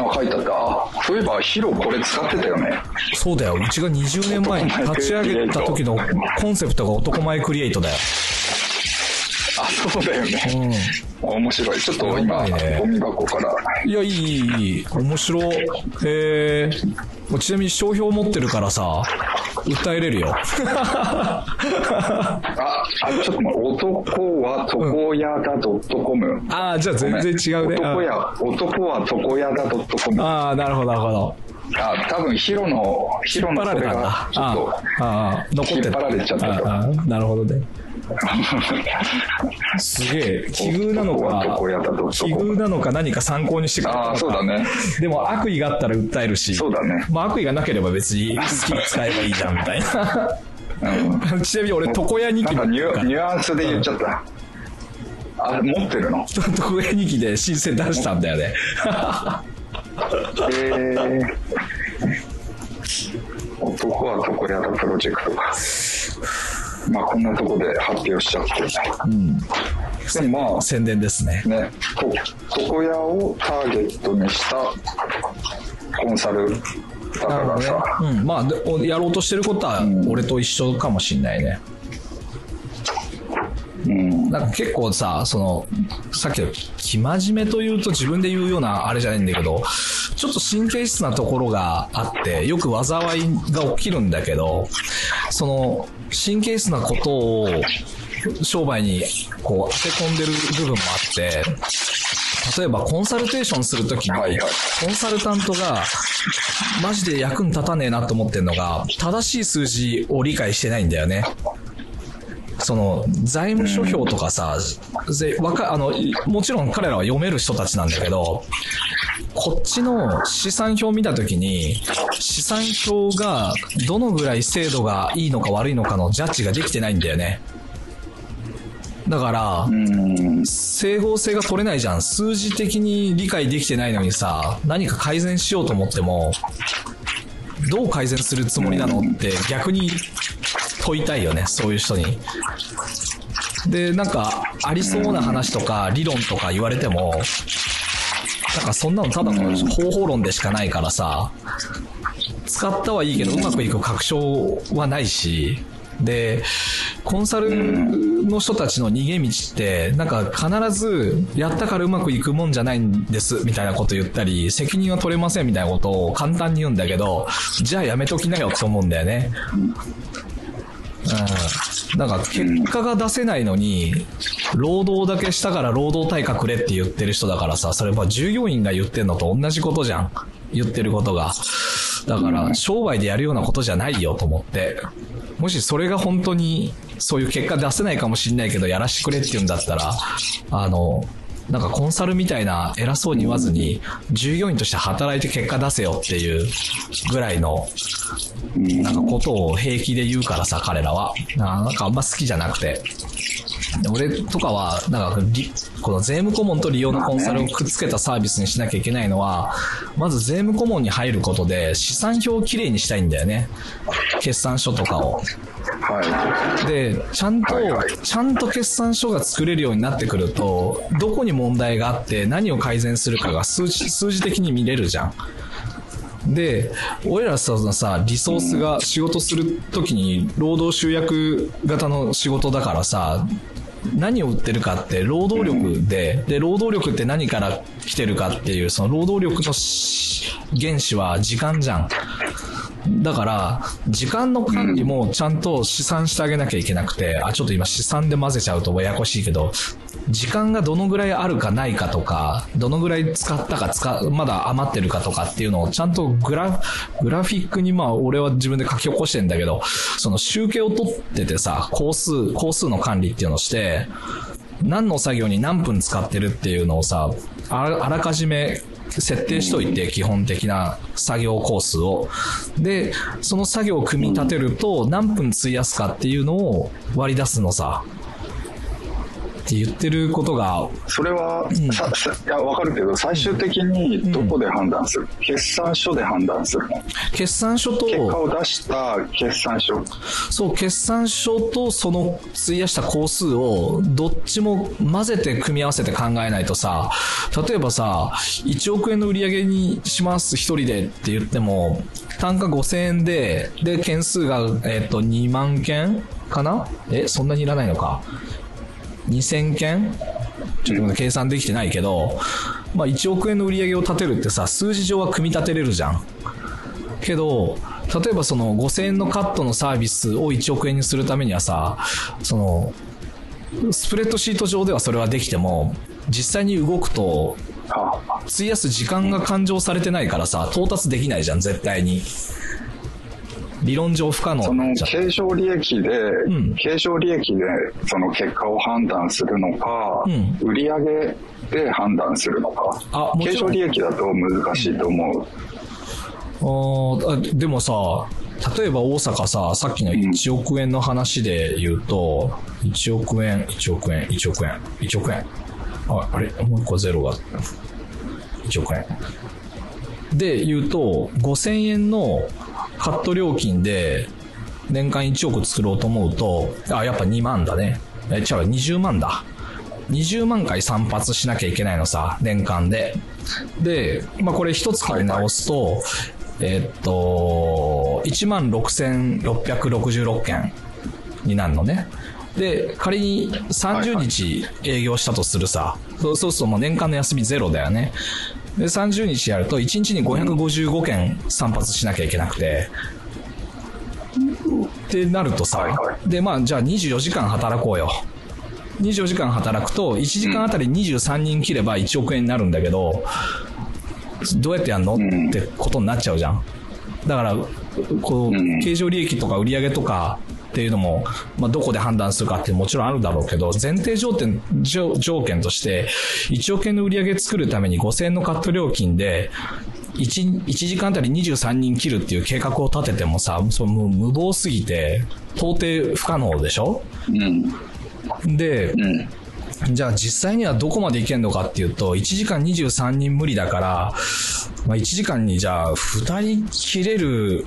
あ、書いてあった。あ、そういえばヒロこれ使ってたよね。そうだよ。うちが20年前に立ち上げた時のコンセプトが男前クリエイトだよ。あ、そうだよね。うん。面白い。ちょっと今、ねゴミ箱から。いや、いい、いい。面白え。ちなみに商標持ってるからさ、訴えれるよ。あ、あちょっと待って、男は床屋だ .com。ああ、じゃあ全然違うね。男や、男は床屋だ .com。あ、ああ、なるほど、なるほど。多分ヒロの、ヒロのそれが。ちょっと。引っ張られちゃってたああなるほどね。すげえ。奇遇なのか、奇。遇なのか何か参考にしてくれたのか。ああ、そうだね。でも悪意があったら訴えるし。そうだねまあ悪意がなければ別に好きに使えばいいじゃんみたいな。うん。ちなみに俺、床屋日記なんかニュニュアンスで言っちゃった。あ、持ってるの？床屋日記で申請出したんだよね。えー、男は床屋だプロジェクトか。まあこんなとこで発表しちゃって。でもまあ、宣伝ですね。ね、と床屋をターゲットにしたコンサルだからさ、うん、まあやろうとしてることは俺と一緒かもしんないね。うん、なんか結構さ、その、さっきの、生真面目というと自分で言うようなあれじゃないんだけど、ちょっと神経質なところがあって、よく災いが起きるんだけど、その、神経質なことを商売にこう当て込んでる部分もあって、例えばコンサルテーションするときに、コンサルタントが、マジで役に立たねえなと思ってるのが、正しい数字を理解してないんだよね。その、財務諸表とかさ、ぜわか、あの、もちろん彼らは読める人たちなんだけど、こっちの資産表を見たときに、資産表がどのぐらい精度がいいのか悪いのかのジャッジができてないんだよね。だから、整合性が取れないじゃん。数字的に理解できてないのにさ、何か改善しようと思っても、どう改善するつもりなのって逆に問いたいよね、そういう人に。で、なんか、ありそうな話とか理論とか言われても、なんかそんなのただの方法論でしかないからさ、使ったはいいけど、うまくいく確証はないし、で、コンサルの人たちの逃げ道って、なんか必ず、やったからうまくいくもんじゃないんです、みたいなこと言ったり、責任は取れませんみたいなことを簡単に言うんだけど、じゃあやめときなよって思うんだよね。うん。なんか結果が出せないのに、労働だけしたから労働対価くれって言ってる人だからさ、それは従業員が言ってんのと同じことじゃん。言ってることが。だから、商売でやるようなことじゃないよと思って。もしそれが本当に、そういう結果出せないかもしんないけど、やらしてくれって言うんだったら、あの、なんかコンサルみたいな偉そうに言わずに、従業員として働いて結果出せよっていうぐらいの、なんかことを平気で言うからさ、彼らは。なんかあんま好きじゃなくて。俺とかは、なんか、この税務顧問と利用のコンサルをくっつけたサービスにしなきゃいけないのは、まず税務顧問に入ることで資産表をきれいにしたいんだよね。決算書とかを。はで、ちゃんとはいはい、ちゃんと決算書が作れるようになってくると、どこに問題があって何を改善するかが数字 数字的に見れるじゃん。で、俺らさ、さ、リソースが仕事するときに労働集約型の仕事だからさ、何を売ってるかって労働力で、で、労働力って何から来てるかっていう、その労働力の原資は時間じゃん。だから、時間の管理もちゃんと試算してあげなきゃいけなくて、あ、ちょっと今試算で混ぜちゃうとややこしいけど、時間がどのぐらいあるかないかとか、どのぐらい使ったか使、まだ余ってるかとかっていうのをちゃんとグラ、グラフィックにまあ俺は自分で書き起こしてんだけど、その集計を取っててさ、工数、工数の管理っていうのをして、何の作業に何分使ってるっていうのをさ、あらあらかじめ設定しといて、基本的な作業コースを。で、その作業を組み立てると、何分費やすかっていうのを割り出すのさ。って言ってることが、い。それは、ささいや、わかるけど、最終的にどこで判断する、決算書で判断するの決算書と、結果を出した決算書。そう、決算書とその費やした工数をどっちも混ぜて組み合わせて考えないとさ、例えばさ、1億円の売り上げにします、一人でって言っても、単価5000円で、で、件数が、えっ、と、2万件かな？え、そんなにいらないのか。2000件？ちょっとまだ計算できてないけど、まあ1億円の売り上げを立てるってさ、数字上は組み立てれるじゃん。けど、例えばその5000円のカットのサービスを1億円にするためにはさ、その、スプレッドシート上ではそれはできても、実際に動くと、あ費やす時間が勘定されてないからさ、到達できないじゃん、絶対に。理論上不可能そのじゃん。経常利益で、ん経常利益でその結果を判断するのか、うん売上で判断するのかあもちろん経常利益だと難しいと思う。あーあでもさ、例えば大阪さ、さっきの1億円の話で言うと、1億円、1億円、1億円、1億円。あ、あれ？もう一個ゼロが。1億円。で言うと、5000円のカット料金で年間1億作ろうと思うと、あ、やっぱ2万だね。え、違う、20万だ。20万回散髪しなきゃいけないのさ、年間で。で、まあこれ一つ買い直すと、えっと、16,666件になるのね。で、仮に30日営業したとするさ。そうそうするともう年間の休みゼロだよね。で、30日やると1日に555件散髪しなきゃいけなくて、ってなるとさ、で、まあ、じゃあ24時間働こうよ。24時間働くと、1時間あたり23人切れば1億円になるんだけど、どうやってやんの？ってことになっちゃうじゃん。だから、こう、ん。経常利益とか売上とかっていうのも、まあ、どこで判断するかってもちろんあるだろうけど、前提条件、条条件として、1億円の売上作るために5000円のカット料金で、1, 1時間あたり23人切るっていう計画を立ててもさ、その無謀すぎて、到底不可能でしょ？うん。で、うん。じゃあ実際にはどこまでいけんのかっていうと、1時間23人無理だから、まあ、1時間にじゃあ2人切れる、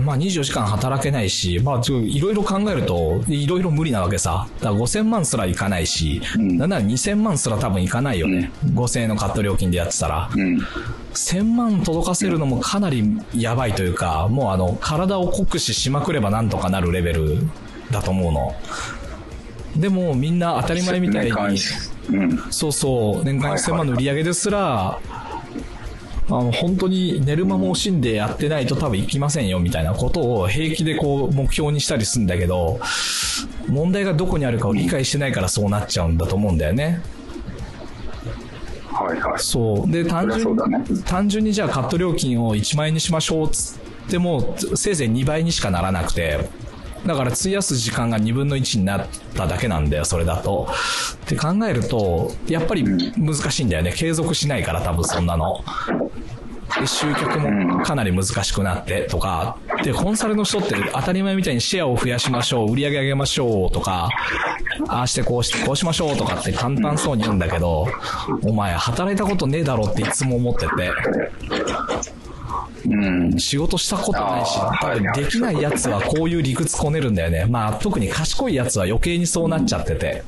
まあ24時間働けないし、まあちょいろいろ考えると、いろいろ無理なわけさ。だから5000万すらいかないし、んなんなら2000万すら多分いかないよね。5000円のカット料金でやってたら。うん。1000万届かせるのもかなりやばいというか、もうあの、体を酷使しまくればなんとかなるレベルだと思うの。でもみんな当たり前みたいに、うん。そうそう、年間1000万の売り上げですら、あの本当に寝る間も惜しんでやってないと多分いきませんよみたいなことを平気でこう目標にしたりするんだけど、問題がどこにあるかを理解してないからそうなっちゃうんだと思うんだよね。はいはい。そう。で、単純ね単純にじゃあカット料金を1万円にしましょうっつっても、せいぜい2倍にしかならなくて、だから費やす時間が2分の1になっただけなんだよ、それだと。って考えると、やっぱり難しいんだよね。継続しないから多分そんなの。で集客もかなり難しくなってとか、で、コンサルの人って当たり前みたいにシェアを増やしましょう、売り上げ上げましょうとか、ああしてこうしてこうしましょうとかって簡単そうに言うんだけど、お前働いたことねえだろっていつも思ってて、うん。仕事したことないし、できないやつはこういう理屈こねるんだよね。まあ特に賢いやつは余計にそうなっちゃってて、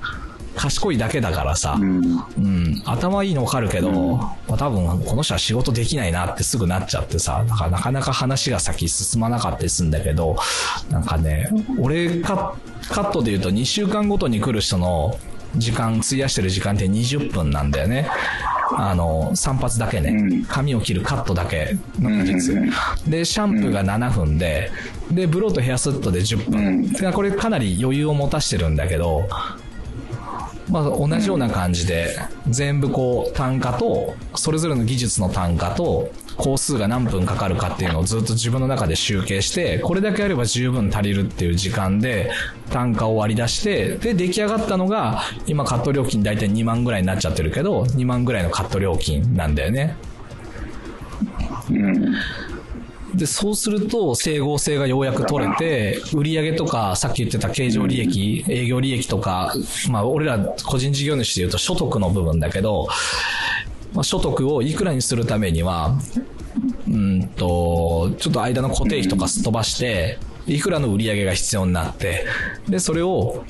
賢いだけだからさ、うん。うん、頭いいのわかるけど、まあ、多分この人は仕事できないなってすぐなっちゃってさ、だからなかなか話が先進まなかったりするんだけど、なんかね、俺カカットで言うと2週間ごとに来る人の時間、費やしてる時間って20分なんだよね。あの、散髪だけね、うん。髪を切るカットだけ。の技術。で、シャンプーが7分で、で、ブローとヘアセットで10分。これかなり余裕を持たしてるんだけど、まあ、同じような感じで、全部こう、単価と、それぞれの技術の単価と、工数が何分かかるかっていうのをずっと自分の中で集計して、これだけあれば十分足りるっていう時間で、単価を割り出して、で、出来上がったのが、今カット料金大体2万ぐらいになっちゃってるけど、2万ぐらいのカット料金なんだよね。うん。で、そうすると、整合性がようやく取れて、売上とか、さっき言ってた経常利益、営業利益とか、まあ、俺ら個人事業主で言うと所得の部分だけど、まあ、所得をいくらにするためには、うんと、ちょっと間の固定費とかすっ飛ばして、いくらの売り上げが必要になって、で、それを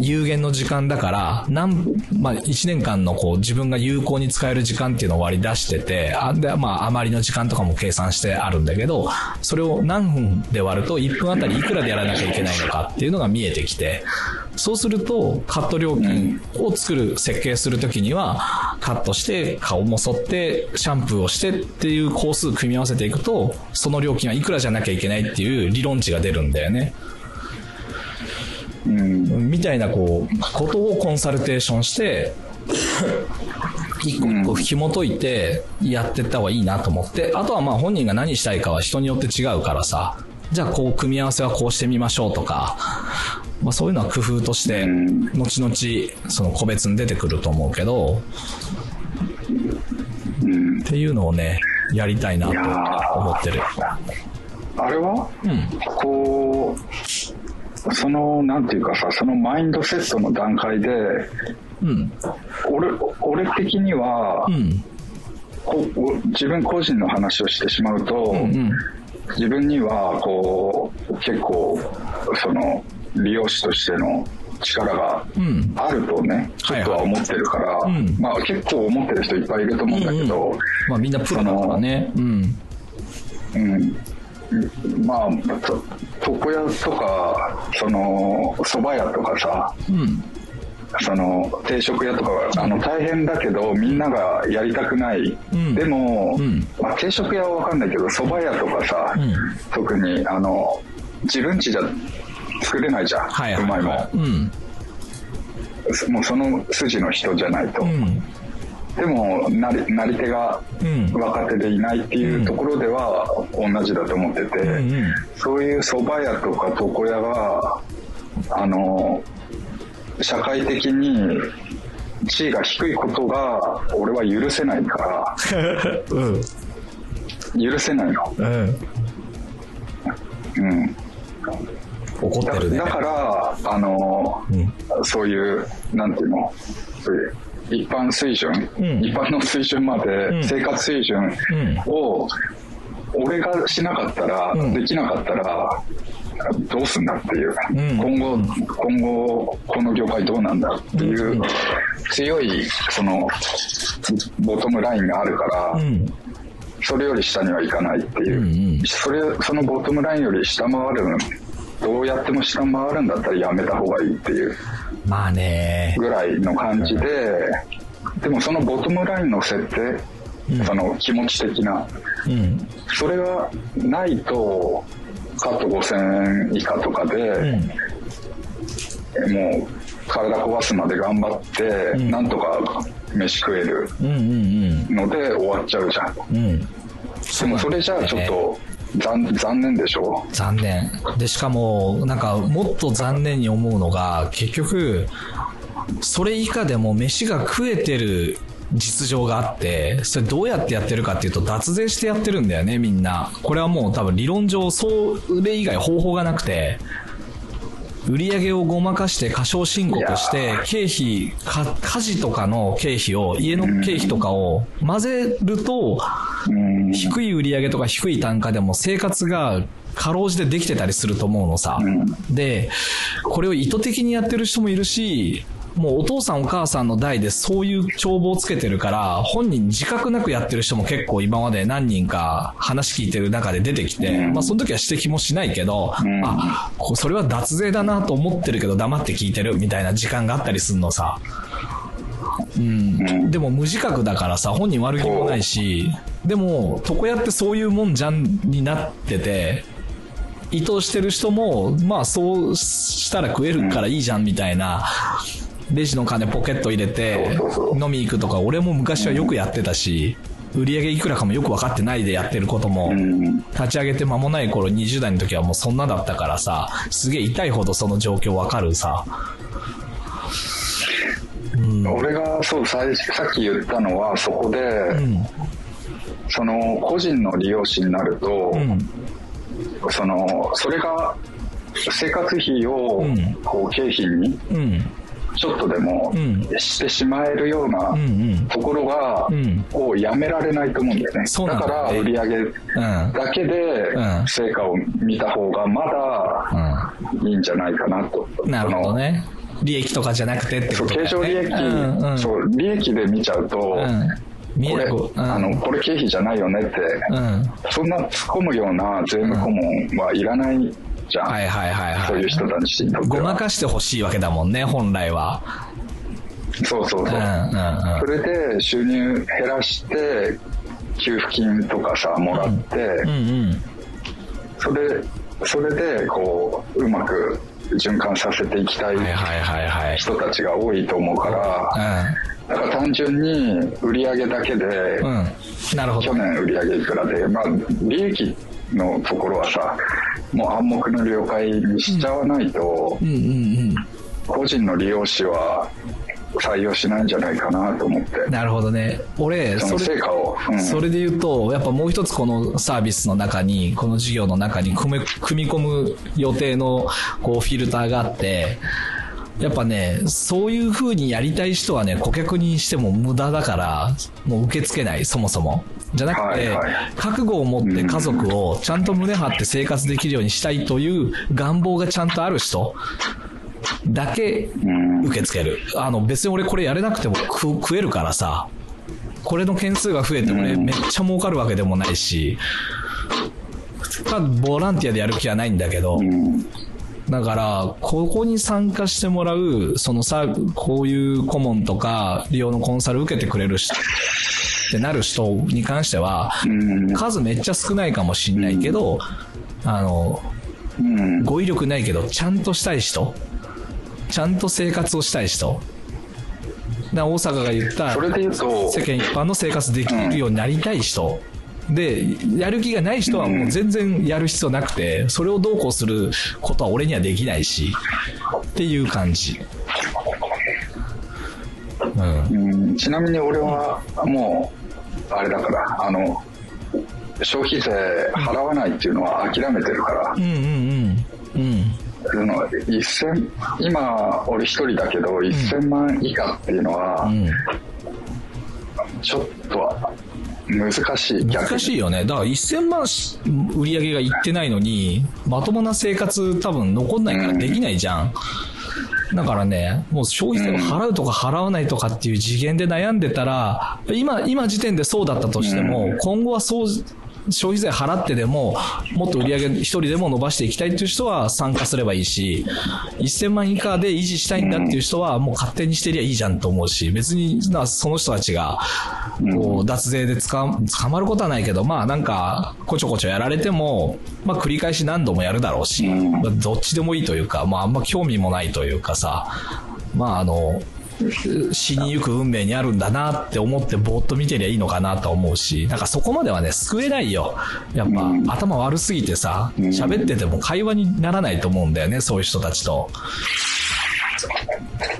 有限の時間だから、なん、まあ、1年間のこう、自分が有効に使える時間っていうのを割り出してて、あで、まあ、余りの時間とかも計算してあるんだけど、それを何分で割ると1分あたりいくらでやらなきゃいけないのかっていうのが見えてきて、そうすると、カット料金を作る、設計するときには、カットして、顔も剃って、シャンプーをしてっていう工数組み合わせていくと、その料金はいくらじゃなきゃいけないっていう理論値が出るんだよね。うん。みたいなこう、ことをコンサルテーションして、一個一個紐解いてやってった方がいいなと思って、あとはまあ本人が何したいかは人によって違うからさ、じゃあこう組み合わせはこうしてみましょうとか、まあそういうのは工夫として、うん後々その個別に出てくると思うけど、うん。っていうのをね、やりたいなと思ってる。あれは？うん。こう、その、なんていうかさ、そのマインドセットの段階で、うん。俺、俺的にはう、ん。自分個人の話をしてしまうと、うん。自分には、こう、結構、その、美容師としての力がうん。あるとね、ちょっとは思ってるから、うんまあ結構思ってる人いっぱいいると思うんだけど、まあみんなプロだからね。うん。うん、まあ、と床屋とか、その、蕎麦屋とかさ、うん。その定食屋とかはあの大変だけどみんながやりたくない、うん。でも、うん。まあ、定食屋は分かんないけど蕎麦屋とかさ、うん。特にあの自分家じゃ作れないじゃん、はいはいうまいもん。ん。もうその筋の人じゃないと、うん。でもなりなり手がうん。若手でいないっていうところでは同じだと思ってて、うんうん。そういう蕎麦屋とか床屋があの社会的に地位が低いことが俺は許せないか うん。ら許せないの、うん。うん、だ怒ってるね。だからあの、うん。そういうなんていうの？そういう一般水準、うん。一般の水準まで、ん。生活水準を俺がしなかったら、うん。できなかったらどうすんだっていう、ん。今後今後この業界どうなんだっていう、うん。強いそのボトムラインがあるから、うん。それより下にはいかないっていう、うんうん。それそのボトムラインより下回るどうやっても下回るんだったらやめた方がいいっていうまあね。ぐらいの感じで、でもそのボトムラインの設定、その気持ち的な、うん。それがないと、カット5000円以下とかで、うん。もう体壊すまで頑張って、んなんとか飯食えるうんうんので終わっちゃうじゃん。うん。うん。でもそれじゃあちょっと残残念でしょ？残念。で、しかも、なんか、もっと残念に思うのが、結局、それ以下でも飯が食えてる実情があって、それどうやってやってるかっていうと、脱税してやってるんだよね、みんな。これはもう多分理論上、それ以外方法がなくて、売り上げをごまかして過少申告して、経費、か家事とかの経費を、家の経費とかを混ぜると、うん。低い売り上げとか低い単価でも生活がかろうじてできてたりすると思うのさ。で、これを意図的にやってる人もいるし、もうお父さんお母さんの代でそういう帳簿をつけてるから、本人自覚なくやってる人も結構今まで何人か話聞いてる中で出てきて、まあその時は指摘もしないけど、あ、こそれは脱税だなと思ってるけど黙って聞いてるみたいな時間があったりするのさ。うん、でも無自覚だからさ、本人悪気もないし、でも、床屋ってそういうもんじゃんになってて、意図してる人も、まあそうしたら食えるからいいじゃんみたいな、レジの金ポケット入れて飲み行くとか、俺も昔はよくやってたし、売り上げいくらかもよく分かってないでやってることも、うん。立ち上げて間もない頃20代の時はもうそんなだったからさ、すげえ痛いほどその状況分かるさ。俺がそうさっき言ったのはそこで、うん。その個人の利用者になると、うん。そのそれが生活費をうんこう経費にうん。ちょっとでもうんしてしまえるような。ところが、うんをやめられないと思うんだよね。だから売り上げうん。だけでうん成果を見た方がまだいいんじゃないかなと。うん。なるほどね。利益とかじゃなくてって。ことだよね。そう経常利益、うんうん。そう利益で見ちゃうと、うん。見これ。うん。あのこれ経費じゃないよねって、うん。そんな突っ込むような税務顧問はいらないじゃん、はいはいはいはい。そういう人たちにとってごまは。かしてほしいわけだもんね、本来は。そうそうそう。うんうんそれで収入減らして、給付金とかさ、もらって、うん。うんうん。それ、それで、こう、うまく循環させていきたい。人たちが多いと思うから、うだから単純に売り上げだけで、ん。うん。なるほど去。年売り上げいくらで、まあ、利益のところはさ、もう暗黙の了解にしちゃわないと、うんうんうん。個人の利用者は採用しないんじゃないかなと思って、なるほどね。俺、それ成果を、うんそれで言うと、やっぱもう一つこのサービスの中に、この事業の中に組め組み込む予定のこうフィルターがあって、やっぱね、そういう風にやりたい人はね、顧客にしても無駄だから、もう受け付けない、そもそも。じゃなくて、覚悟を持って家族をちゃんと胸張って生活できるようにしたいという願望がちゃんとある人だけうん受け付ける。あの、別に俺これやれなくても食食えるからさ、これの件数が増えて俺めっちゃ儲かるわけでもないし、かボランティアでやる気はないんだけど、うん。だから、ここに参加してもらう、そのさ、こういう顧問とか、利用のコンサル受けてくれる人ってなる人に関しては、うん。数めっちゃ少ないかもしんないけど、あの、うん。語彙力ないけど、ちゃんとしたい人、ちゃんと生活をしたい人、大阪が言った世間一般の生活できるようになりたい人、で、やる気がない人はもう全然やる必要なくて、それをどうこうすることは俺にはできないし、っていう感じ。うん。うん、ちなみに俺はもう、あれだから、あの、消費税払わないっていうのは諦めてるからうん、うんうん。うん。その1000今俺一人だけど1000万以下っていうのはうん。ちょっと難しい難しいよね。だから1000万し売り上げがいってないのに、まともな生活多分残んないからできないじゃん。だからね、もう消費税を払うとか払わないとかっていう次元で悩んでたら、今、今時点でそうだったとしても、今後はそう、消費税払ってでも、もっと売り上げ一人でも伸ばしていきたいっていう人は参加すればいいし、1000万以下で維持したいんだっていう人はもう勝手にしてりゃいいじゃんと思うし、別になその人たちが、こう、脱税で捕捕まることはないけど、まあなんか、こちょこちょやられても、まあ繰り返し何度もやるだろうし、どっちでもいいというか、まああんま興味もないというかさ、まああの、死にゆく運命にあるんだなって思ってぼーっと見てりゃいいのかなと思うし、なんかそこまではね、救えないよ。やっぱ、うん頭悪すぎてさ、ん喋ってても会話にならないと思うんだよね、そういう人たちと。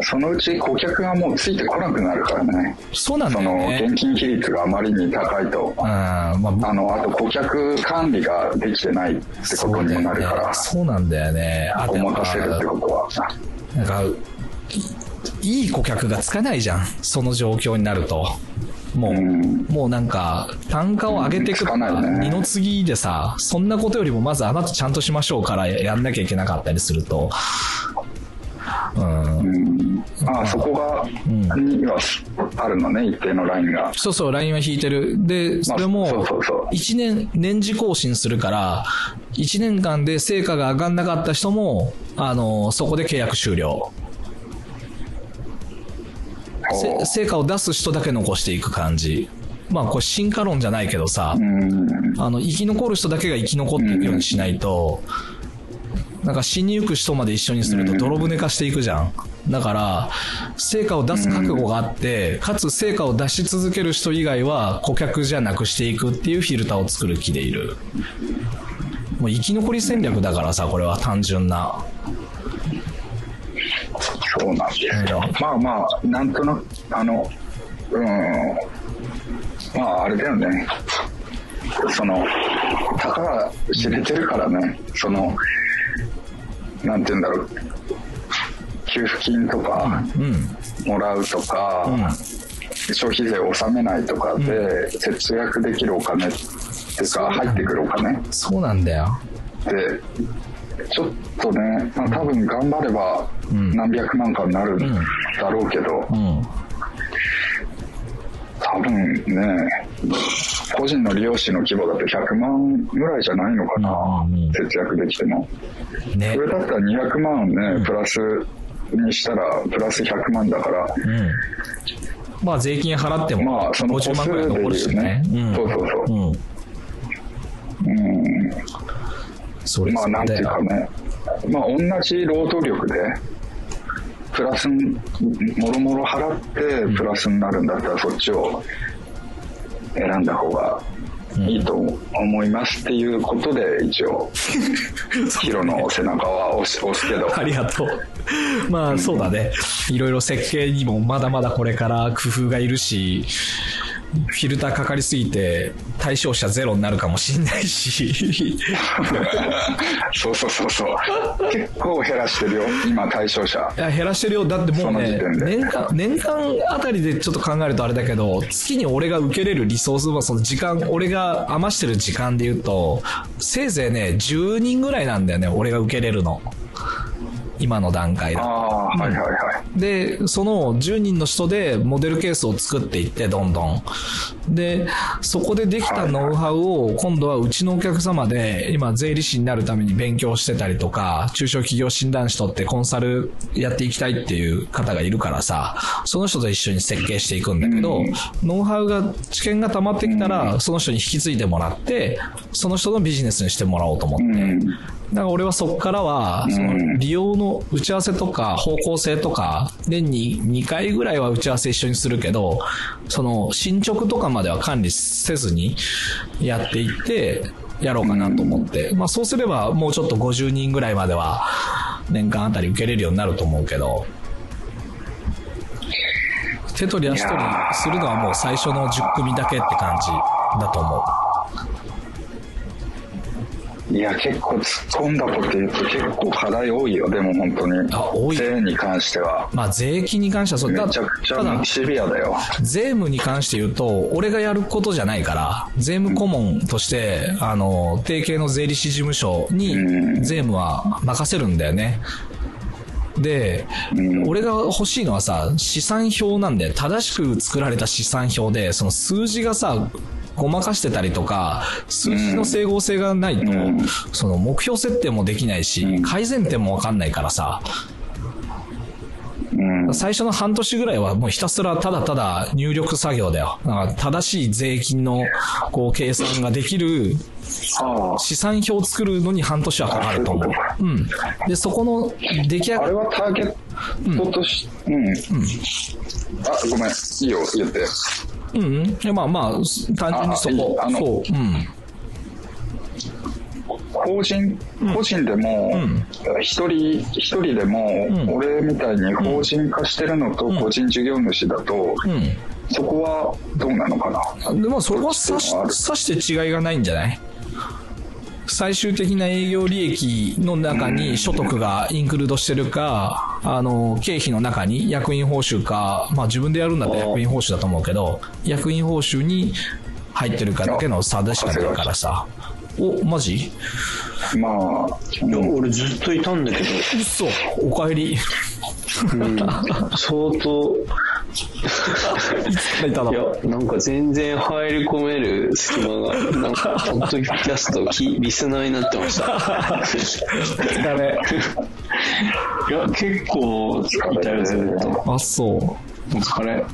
そのうち顧客がもうついてこなくなるからねそうなんだそのよね。現金比率があまりに高いとうん、まあ、あのあと顧客管理ができてないってことにもなるからそうなんだよね。あごまかせるってぱ、ことはなんか、いいい顧客がつかないじゃん。その状況になると。もう、うんもうなんか、単価を上げていくとか、二の次でさ、そんなことよりもまずあなたちゃんとしましょうからやんなきゃいけなかったりすると、うん。うんああそこが、にはあるのね一定のラインがそうそう、LINE は引いてる。で、それもそうそうそう、1年、年次更新するから、1年間で成果が上がんなかった人も、あの、そこで契約終了。せ成果を出す人だけ残していく感じ。まあ、これ進化論じゃないけどさ、うんあの、生き残る人だけが生き残っていくようにしないと、なんか死にゆく人まで一緒にすると泥船化していくじゃん。だから、成果を出す覚悟があって、かつ成果を出し続ける人以外は顧客じゃなくしていくっていうフィルターを作る気でいる。もう生き残り戦略だからさ、これは単純な。そうなんですよ。まあまあ、なんとなく、あの、うん、まああれだよね。その、たかが知れてるからね、その、なんて言うんだろう、給付金とかうん。もらうとか、消費税を納めないとかで節約できるお金っていうか、入ってくるお金そうなんだよ。で、ちょっとね、まあ、多分頑張れば何百万かになるんだろうけど、うん。多分ね、個人の利用者の規模だと100万ぐらいじゃないのかな、うんうんうん節約できても。ねそ。れだったら200万ね、プラスにしたら、プラス100万だから、うん。まあ税金払っても、まあその個50数万くらい残るしねそうそうそううん。うん、それまあなんていうかね、まあ同じ労働力で、プラス、もろもろ払ってプラスになるんだったらそっちを選んだ方がいいと思いますっていうことで一応、ヒロの背中は押す押すけど、ありがとう。まあそうだね。いろいろ設計にもまだまだこれから工夫がいるし、フィルターかかりすぎて対象者ゼロになるかもしれないし。そうそうそうそう、結構減らしてるよ、今対象者。いや減らしてるよ。だってもうね、年間、年間あたりでちょっと考えるとあれだけど、月に俺が受けれるリソースはその時間、俺が余してる時間で言うと、せいぜいね、10人ぐらいなんだよね、俺が受けれるの。今の段階だとはいはいはい。で、その10人の人でモデルケースを作っていって、どんどん。で、そこでできたノウハウを今度はうちのお客様で、今税理士になるために勉強してたりとか、中小企業診断士とってコンサルやっていきたいっていう方がいるからさ、その人と一緒に設計していくんだけど、ノウハウが、知見が溜まってきたら、その人に引き継いでもらって、その人のビジネスにしてもらおうと思って。うん。だから俺はそこからは、その利用の打ち合わせとか方向性とか、年に2回ぐらいは打ち合わせ一緒にするけど、その進捗とかまでは管理せずにやっていって、やろうかなと思って。まあそうすればもうちょっと50人ぐらいまでは年間あたり受けれるようになると思うけど、手取り足取りするのはもう最初の10組だけって感じだと思う。いや、結構突っ込んだこと言うと結構課題多いよ、でも本当に。あ多い税に関しては。まあ税金に関してはそうめだちゃくちゃシビアだよ。税務に関して言うと、俺がやることじゃないから、税務顧問として、あの、定型の税理士事務所に税務は任せるんだよね。で、俺が欲しいのはさ、資産表なんで、正しく作られた資産表で、その数字がさ、ごまかしてたりとか、数字の整合性がないと、その目標設定もできないし、改善点もわかんないからさ、うん。最初の半年ぐらいはもうひたすらただただ入力作業だよ。だから正しい税金のこう計算ができる。資産表を作るのに半年はかかると思う。うん。で、そこの出来上があれはターゲットとし、うん。あ、ごめん。いいよ、言って。うん。うん。いやまあまあ、単純にそこ。あそう。うん。法人、個人でも、一人、一人でも、俺みたいに法人化してるのと個人事業主だと、うん。そこはどうなのかな。でもそれはさして違いがないんじゃない？最終的な営業利益の中に所得がインクルードしてるか、あの、経費の中に役員報酬か、まあ自分でやるんだったら役員報酬だと思うけど、役員報酬に入ってるかだけの差でしかないからさ。お、マジ？まあ、いや俺ずっといたんだけど、嘘。おかえり。うん、相当、いただいや、なんか全然入り込める隙間が、なんか、ポッドキャストき、リスナーになってました。いや、結構いたよ、ずっと。あ、そお疲れ。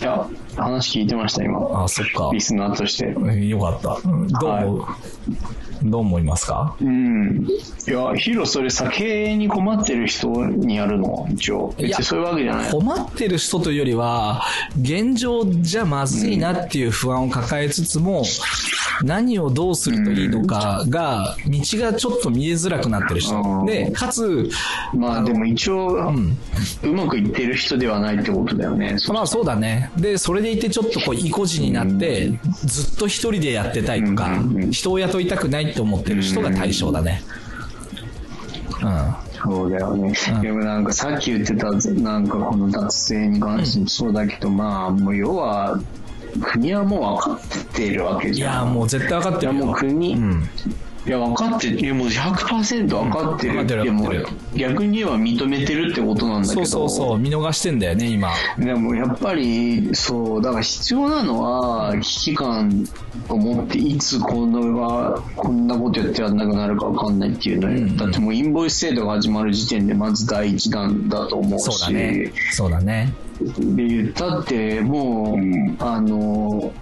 いや、話聞いてました、う。今。あ、そっかリ。スナーとして。よかった。うんどう思う、どう思いますか？うん。いや、ヒロ、それ酒に困ってる人にやるの？一応。いや別にそういうわけじゃない。困ってる人というよりは、現状じゃまずいなっていう不安を抱えつつも、何をどうするといいのかが、道がちょっと見えづらくなってる人。うんで、かつ、まあでも一応、んうまくいってる人ではないってことだよね。まあそうだね。で、それでいてちょっとこう、意固地になって、ずっと一人でやってたいとか、人を雇いたくないって思ってる人が対象だね。うん。そうだよね。でもなんかさっき言ってた、なんかこの脱税に関してもそうだけど、まあもう要は、国はもう分かってるわけいじゃん。や、もう絶対分かっていやるよ。もう国、うん。いや分かってる。いやもう100%分かってる。分かってるでも逆に言えば認めてるってことなんだけど。そうそうそう、見逃してんだよね、今。でもやっぱり、そう、だから必要なのは、危機感を持って、いつこのが、こんなことやってやんなくなるかわかんないっていうのよだってもうインボイス制度が始まる時点で、まず第一弾だと思うし。そうだね。そうだね。で、言ったって、もう、あの、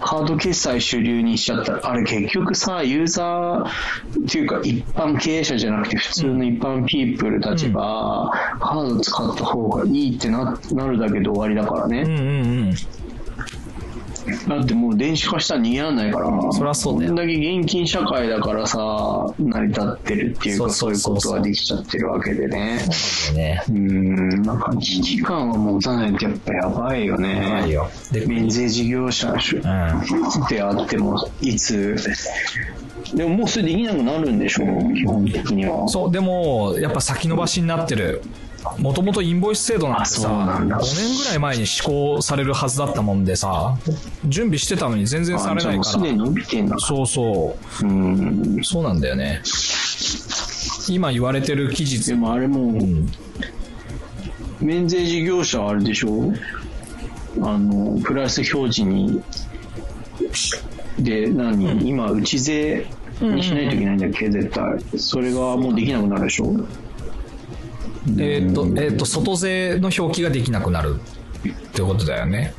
カード決済主流にしちゃったら、あれ結局さ、ユーザーっていうか一般経営者じゃなくて普通の一般ピープルたちが、カード使った方がいいってななるだけで終わりだからね。うんうんうん。だってもう電子化したら逃げらんないから。そりゃそうだよこんだけ現金社会だからさ、成り立ってるっていうか、そそうういうそうそうそうことができちゃってるわけでね。ね。うーん、なんか危機感を持たないとやっぱやばいよね。やばいよで免税事業者であっても、いつ、でももうそれできなくなるんでしょう、基本的には。そう、でも、やっぱ先延ばしになってる。もともとインボイス制度なんてあさ、そうなんだ5年ぐらい前に施行されるはずだったもんでさ、準備してたのに全然されないから。もうすでに伸びてんだ。そうそうーんう。。そうなんだよね。今言われてる期日で、もあれも、免税事業者はあれでしょ？あの、プライス表示に、で、何、今、内税にしないといけないんだっけ、絶対。それがもうできなくなるでしょ？えっ、と、えっ、と、外税の表記ができなくなるってことだよね。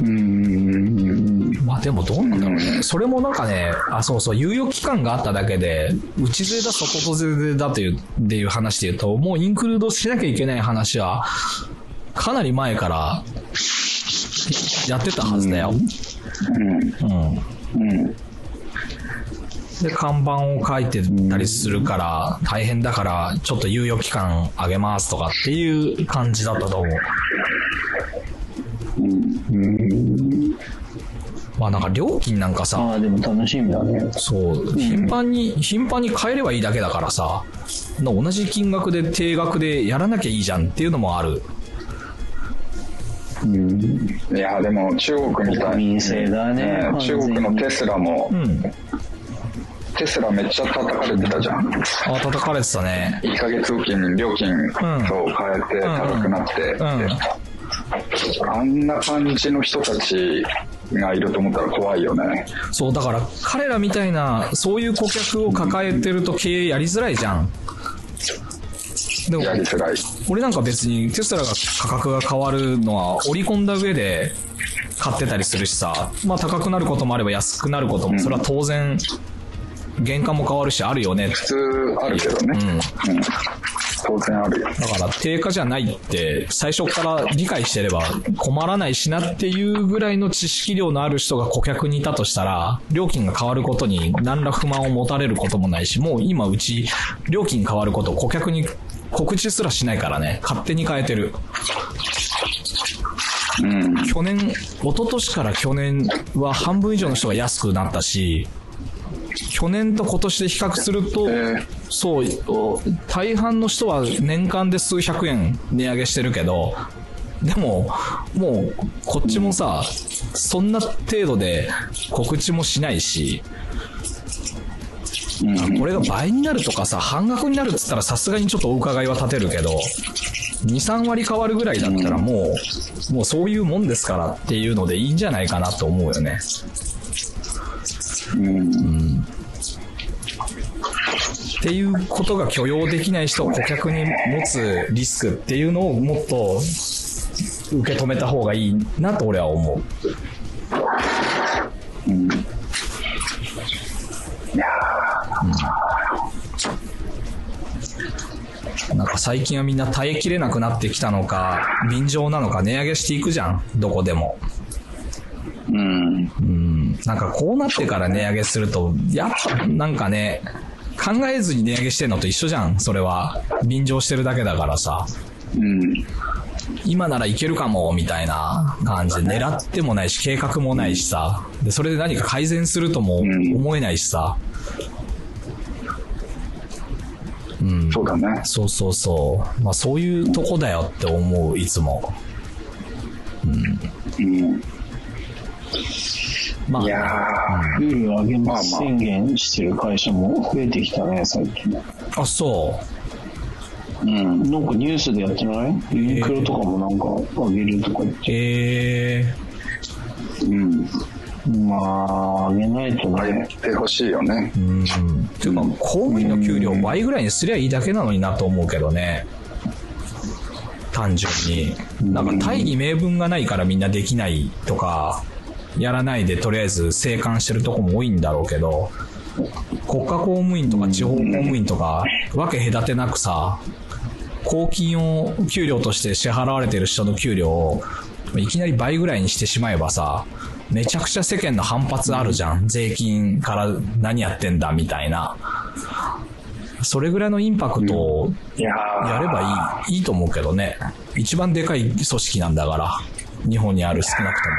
うん。まあでもどうなんだろうね。それもなんかね、あ、そうそう、猶予期間があっただけで、内税だ、外税だという、っていう話で言うと、もうインクルードしなきゃいけない話は、かなり前から、やってたはずだよ。うん。うん。で、看板を書いてたりするから、大変だから、ちょっと猶予期間あげますとかっていう感じだったと思う。まあなんか料金なんかさ、ああ、でも楽しみだね。そう、頻繁に、頻繁に変えればいいだけだからさ、同じ金額で定額でやらなきゃいいじゃんっていうのもある。いや、でも中国みたい民性だね中国のテスラも、うん。テスラめっちゃ叩かれてたじゃん。あ、叩かれてたね。1ヶ月おきに料金を変えて高くなって、うん。あんな感じの人たちがいると思ったら怖いよね。そう、だから彼らみたいな、そういう顧客を抱えてると経営やりづらいじゃん。でもやりづらい。俺なんか別にテスラが価格が変わるのは織り込んだ上で買ってたりするしさ、まあ高くなることもあれば安くなることも、それは当然、原価も変わるしあるよね。普通あるけどね。うん当然あるよ。だから定価じゃないって最初から理解してれば困らないしなっていうぐらいの知識量のある人が顧客にいたとしたら、料金が変わることに何ら不満を持たれることもないし、もう今うち料金変わることを顧客に告知すらしないからね、勝手に変えてる。うん。去年、一昨年から去年は半分以上の人が安くなったし、去年と今年で比較すると、えーそう、お大半の人は年間で数百円値上げしてるけど、でも、もう、こっちもさ、そんな程度で告知もしないし、これが倍になるとかさ、半額になるっつったらさすがにちょっとお伺いは立てるけど、2、3割変わるぐらいだったらもう、もうそういうもんですからっていうのでいいんじゃないかなと思うよね。うん。っていうことが許容できない人を顧客に持つリスクっていうのをもっと受け止めた方がいいなと俺は思う。うんなんか最近はみんな耐えきれなくなってきたのか、便乗なのか値上げしていくじゃん、どこでも。うん。うん、なんかこうなってから値上げすると、やっぱなんかね、考えずに値上げしてんのと一緒じゃん、それは。便乗してるだけだからさ。うん。今ならいけるかも、みたいな感じで、狙ってもないし、計画もないしさ。で、それで何か改善するとも思えないしさ。うん。そうだね。そうそうそう。まあそういうとこだよって思う、いつも。うん。まあ、いやー。ルール上げまます宣言してる会社も増えてきたね、最近。あ、そう。うん。なんかニュースでやってない？ユニクロとかもなんか上げるとか言って。えうん。まあ、上げないと上ね。げてほしいよね。ー、うん。ていうか、公務員の給料倍ぐらいにすりゃいいだけなのになと思うけどね。単純に。なんか大義名分がないからみんなできないとか、やらないでとりあえず生還してるとこも多いんだろうけど、国家公務員とか地方公務員とか、わけ隔てなくさ、公金を給料として支払われてる人の給料をいきなり倍ぐらいにしてしまえばさ、めちゃくちゃ世間の反発あるじゃん。税金から何やってんだみたいな。それぐらいのインパクトをやればいい、いいと思うけどね。一番でかい組織なんだから。日本にある少なくとも。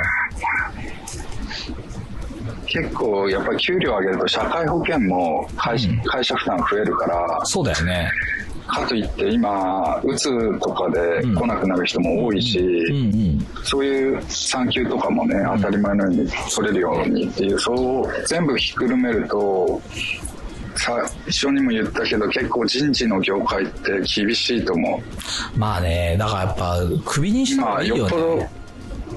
結構やっぱり給料上げると社会保険も会,、会社負担増えるからそうだよね。かといって今うつとかで来なくなる人も多いし、うんうん。そういう産休とかもね当たり前のように取れるようにっていうそう全部ひっくるめると最初にも言ったけど、結構人事の業界って厳しいと思まあね、だからやっぱ、首にしう。た方がいいよまあよっぽどね。、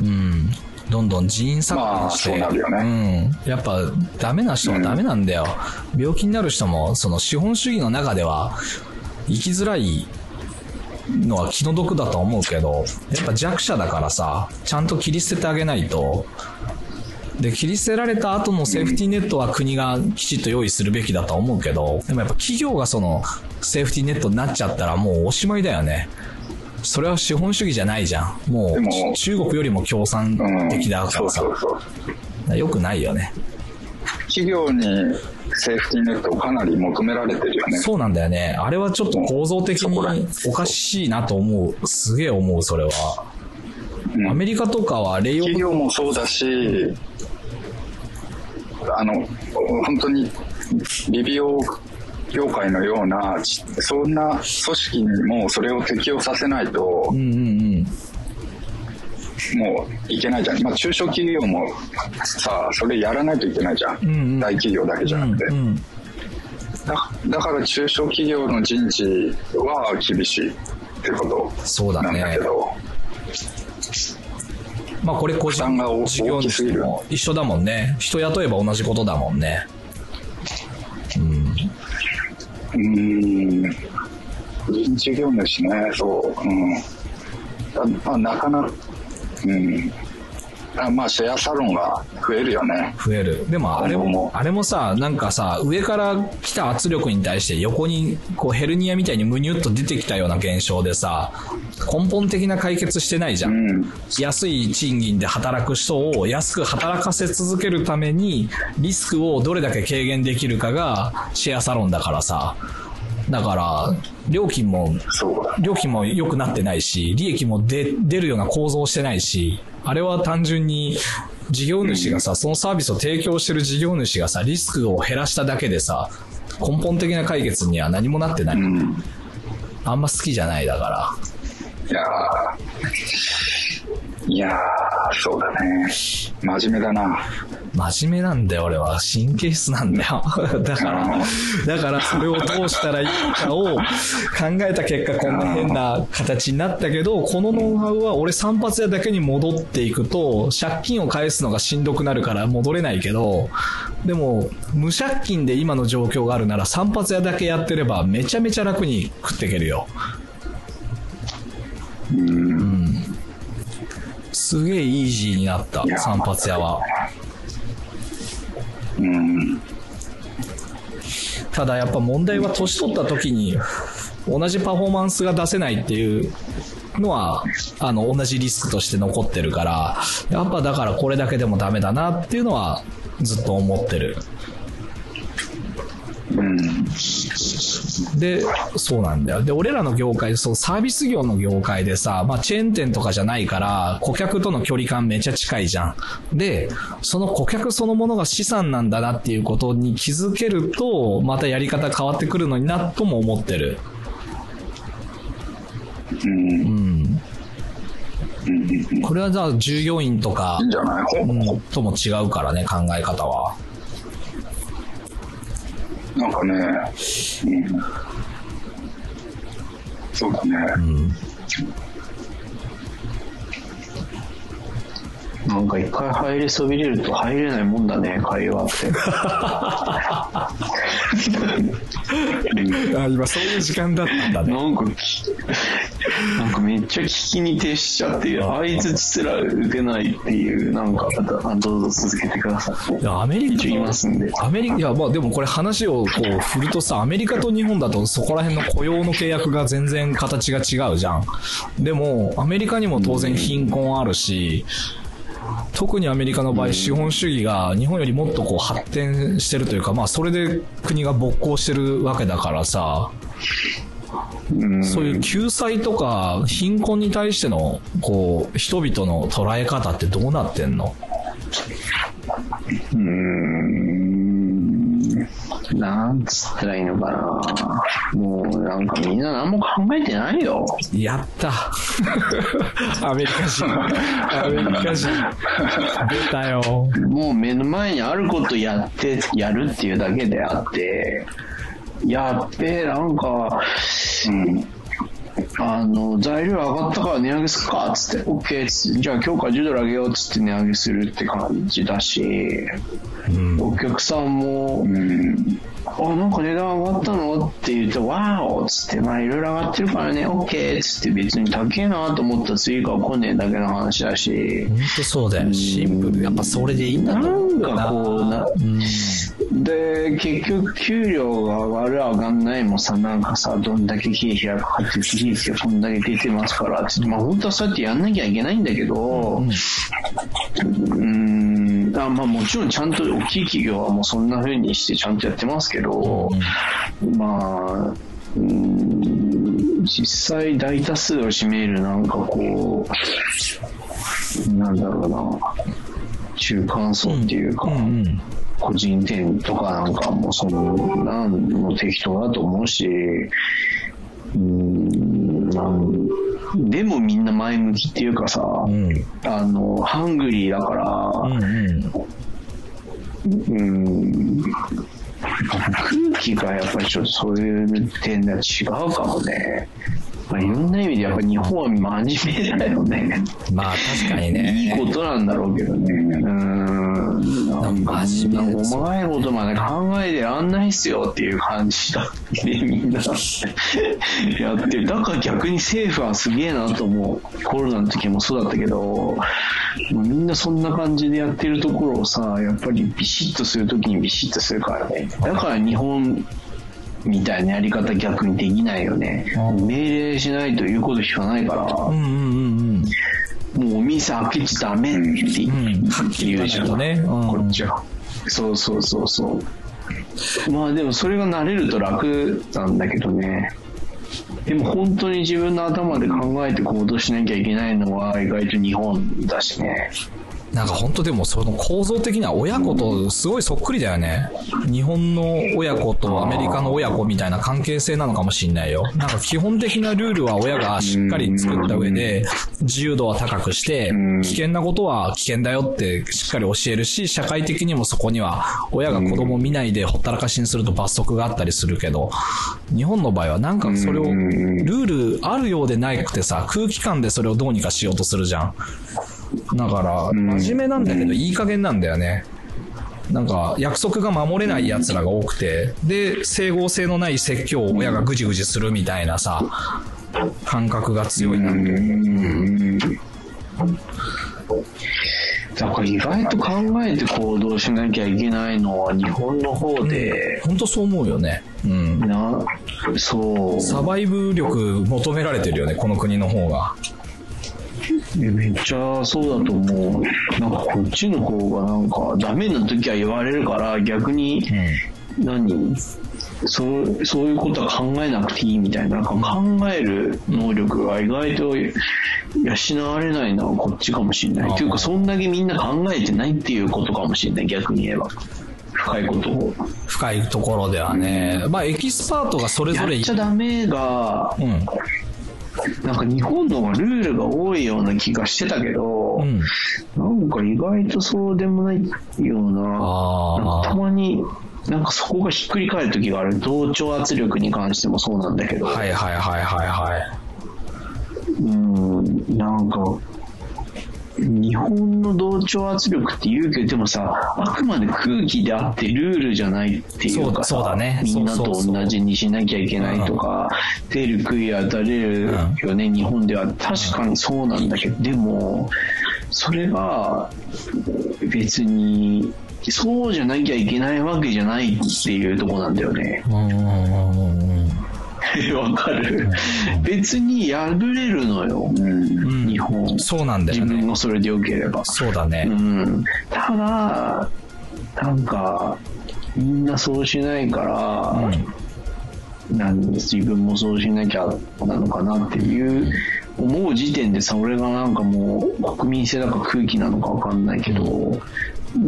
うん。どんどん人員削減して。まあそうん。やっぱ、ダメな人はダメなんだよ。病気になる人も、その資本主義の中では、生きづらいのは気の毒だと思うけど、やっぱ弱者だからさ、ちゃんと切り捨ててあげないと、で、切り捨てられた後のセーフティーネットは国がきちっと用意するべきだと思うけど、でもやっぱ企業がそのセーフティーネットになっちゃったらもうおしまいだよね。それは資本主義じゃないじゃん。もでもう中国よりも共産うん。的だからさそうそ、うそう。よくないよね。企業にセーフティーネットをかなり求められてるよね。そうなんだよね。あれはちょっと構造的におかしいなと思う。すげえ思う、それは。うんアメリカとかはレイオ企フ、業もそうだし、あの、本当に理美容業界のような、ちそんな組織にもそれを適用させないとう、んうんうん。もういけないじゃん。まあ中小企業もさ、それやらないといけないじゃん。んうん大企業だけじゃなくて。うんうんだだから中小企業の人事は厳しいってことなんだねけ。ど、まあこれ個人事業主も一緒だもんね。人雇えば同じことだもんね。ううん、人事業主ね、そう、うん。まあ、なかなか、うん。あまあ、シェアサロンが増えるよね。増える。でもあれもあれもさ、なんかさ、上から来た圧力に対して横にこうヘルニアみたいにムニュッと出てきたような現象でさ、根本的な解決してないじゃ。うんん。安い賃金で働く人を安く働かせ続けるためにリスクをどれだけ軽減できるかがシェアサロンだからさ。だから、料金も。料金も良くなってないし、利益も出出るような構造をしてないし、あれは単純に事業主がさ、そのサービスを提供してる事業主がさ、リスクを減らしただけでさ、根本的な解決には何もなってない。うん。あんま好きじゃないだから。いやー、いやー、そうだね。真面目だな。真面目なんだよ、俺は。神経質なんだよ。だから、だからそれをどうしたらいいかを考えた結果、こんな変な形になったけど、このノウハウは俺散髪屋だけに戻っていくと、借金を返すのがしんどくなるから戻れないけど、でも、無借金で今の状況があるなら散髪屋だけやってればめちゃめちゃ楽に食っていけるよ。うん。すげえイージーになった散髪屋は。うん。ただやっぱ問題は年取った時に同じパフォーマンスが出せないっていうのは、あの、同じリスクとして残ってるから、やっぱだからこれだけでもダメだなっていうのはずっと思ってる。うん。で、そうなんだよ。で、俺らの業界、そう、サービス業の業界でさ、まあ、チェーン店とかじゃないから、顧客との距離感めちゃ近いじゃん。で、その顧客そのものが資産なんだなっていうことに気づけると、またやり方変わってくるのになとも思ってる。うん。うん。うん。これはじゃあ従業員とかうん、とも違うからね、考え方は。なんかね、うん。そうだね。なんか一回入りそびれると入れないもんだね、会話って。あ今そういう時間だったんだね。なんかき、なんかめっちゃ聞きに徹しちゃって、相づちすら打てないっていう、なんか、あどうぞ続けてください。いやアメリカいますんで。アメリカ、いや、まあでもこれ話をこう振るとさ、アメリカと日本だとそこら辺の雇用の契約が全然形が違うじゃん。でも、アメリカにも当然貧困あるし、特にアメリカの場合、資本主義が日本よりもっとこう発展してるというか、まあそれで国が勃興してるわけだからさ、うん。そういう救済とか貧困に対しての、こう、人々の捉え方ってどうなってんの？うーんなんつったらいいのかな。もうなんかみんな何も考えてないよ。やった。アメリカ人。アメリカ人。出たよ。もう目の前にあることやって、やるっていうだけであって、やっべえ、なんか、うん。あの、材料上がったから値上げすっかっつって、OK っつって、じゃあ今日から10ドル上げようっつって値上げするって感じだし、うん。お客さんもう、ん。あ、なんか値段上がったの？って言うと、わーおっつって、まあいろいろ上がってるからね、OK っつって別に高えなと思ったら次から来ねえだけの話だし、本当そうだよ。シンプル。やっぱそれでいいんだなんかこうな、うん。で、結局給料が上がる上がんないもさ、なんかさ、どんだけ経費がかかってる経費がこんだけ出てますから、まあ本当はそうやってやんなきゃいけないんだけど、うーん、あまあもちろんちゃんと大きい企業はもうそんな風にしてちゃんとやってますけど、まあ、うーん実際大多数を占めるなんかこう、なんだろうな、中間層っていうか、うんうん。個人店とかなんかもそんなんも適当だと思うし、うーん、なんでもみんな前向きっていうかさ、うん。あの、ハングリーだから、うんうん、空気がやっぱりちょっとそういう点では違うかもね。まあ、いろんな意味でやっぱ日本は真面目だよね。まあ確かにいいね。ことなんだろうけどね。うーん。なんか真面目細かいことまで考えてらんないっすよっていう感じだってみんなやってる。だから逆に政府はすげえなと思う。コロナの時もそうだったけど、みんなそんな感じでやってるところをさ、やっぱりビシッとするときにビシッとするからね。だから日本みたいなやり方逆にできないよね。命令しないということ聞かないから。うんうんうんうん。もうお店開けちゃダメって言うじゃん。ねうんこっちは。そうそうそうそう。まあでもそれが慣れると楽なんだけどね。でも本当に自分の頭で考えて行動しなきゃいけないのは意外と日本だしね。なんか本当でもその構造的には親子とすごいそっくりだよね。日本の親子とアメリカの親子みたいな関係性なのかもしんないよ。なんか基本的なルールは親がしっかり作った上で、自由度は高くして、危険なことは危険だよってしっかり教えるし、社会的にもそこには親が子供を見ないでほったらかしにすると罰則があったりするけど、日本の場合はなんかそれを、ルールあるようでなくてさ、空気感でそれをどうにかしようとするじゃん。だから、真面目なんだけど、いい加減なんだよね。なんか、約束が守れない奴らが多くて、で、整合性のない説教を親がぐじぐじするみたいなさ、感覚が強いな。だから意外と考えて行動しなきゃいけないのは日本の方で、本当そう思うよね。うん。な、そう。サバイブ力求められてるよね、この国の方が。めっちゃそうだと思う。なんかこっちの方がなんかダメな時は言われるから逆に何？そうそういうことは考えなくていいみたいななんか考える能力が意外と養われないのはこっちかもしれない。というかそんだけみんな考えてないっていうことかもしれない逆に言えば。深いことを。深いところではね。まあ、エキスパートがそれぞれやっちゃダメがう、ん。なんか日本の方がルールが多いような気がしてたけど、うん。なんか意外とそうでもないような、なたまに、なんかそこがひっくり返る時がある。同調圧力に関してもそうなんだけど、はいはいはいはいはい。うん、なんか、日本の同調圧力って言うけど、でもさ、あくまで空気であってルールじゃないっていうかさ、そうだね。みんなと同じにしなきゃいけないとか、出る杭当たれるよね、日本では。確かにそうなんだけど、でも、それが別に、そうじゃなきゃいけないわけじゃないっていうとこなんだよね。うんうんうんうんわかる別に破れるのよ、ん日本。そうなんだよね。自分がそれで良ければ。そうだね。うん。ただ、なんか、みんなそうしないから、なんです自分もそうしなきゃなのかなっていう思う時点でさ、俺がなんかもう国民性だか空気なのかわかんないけど、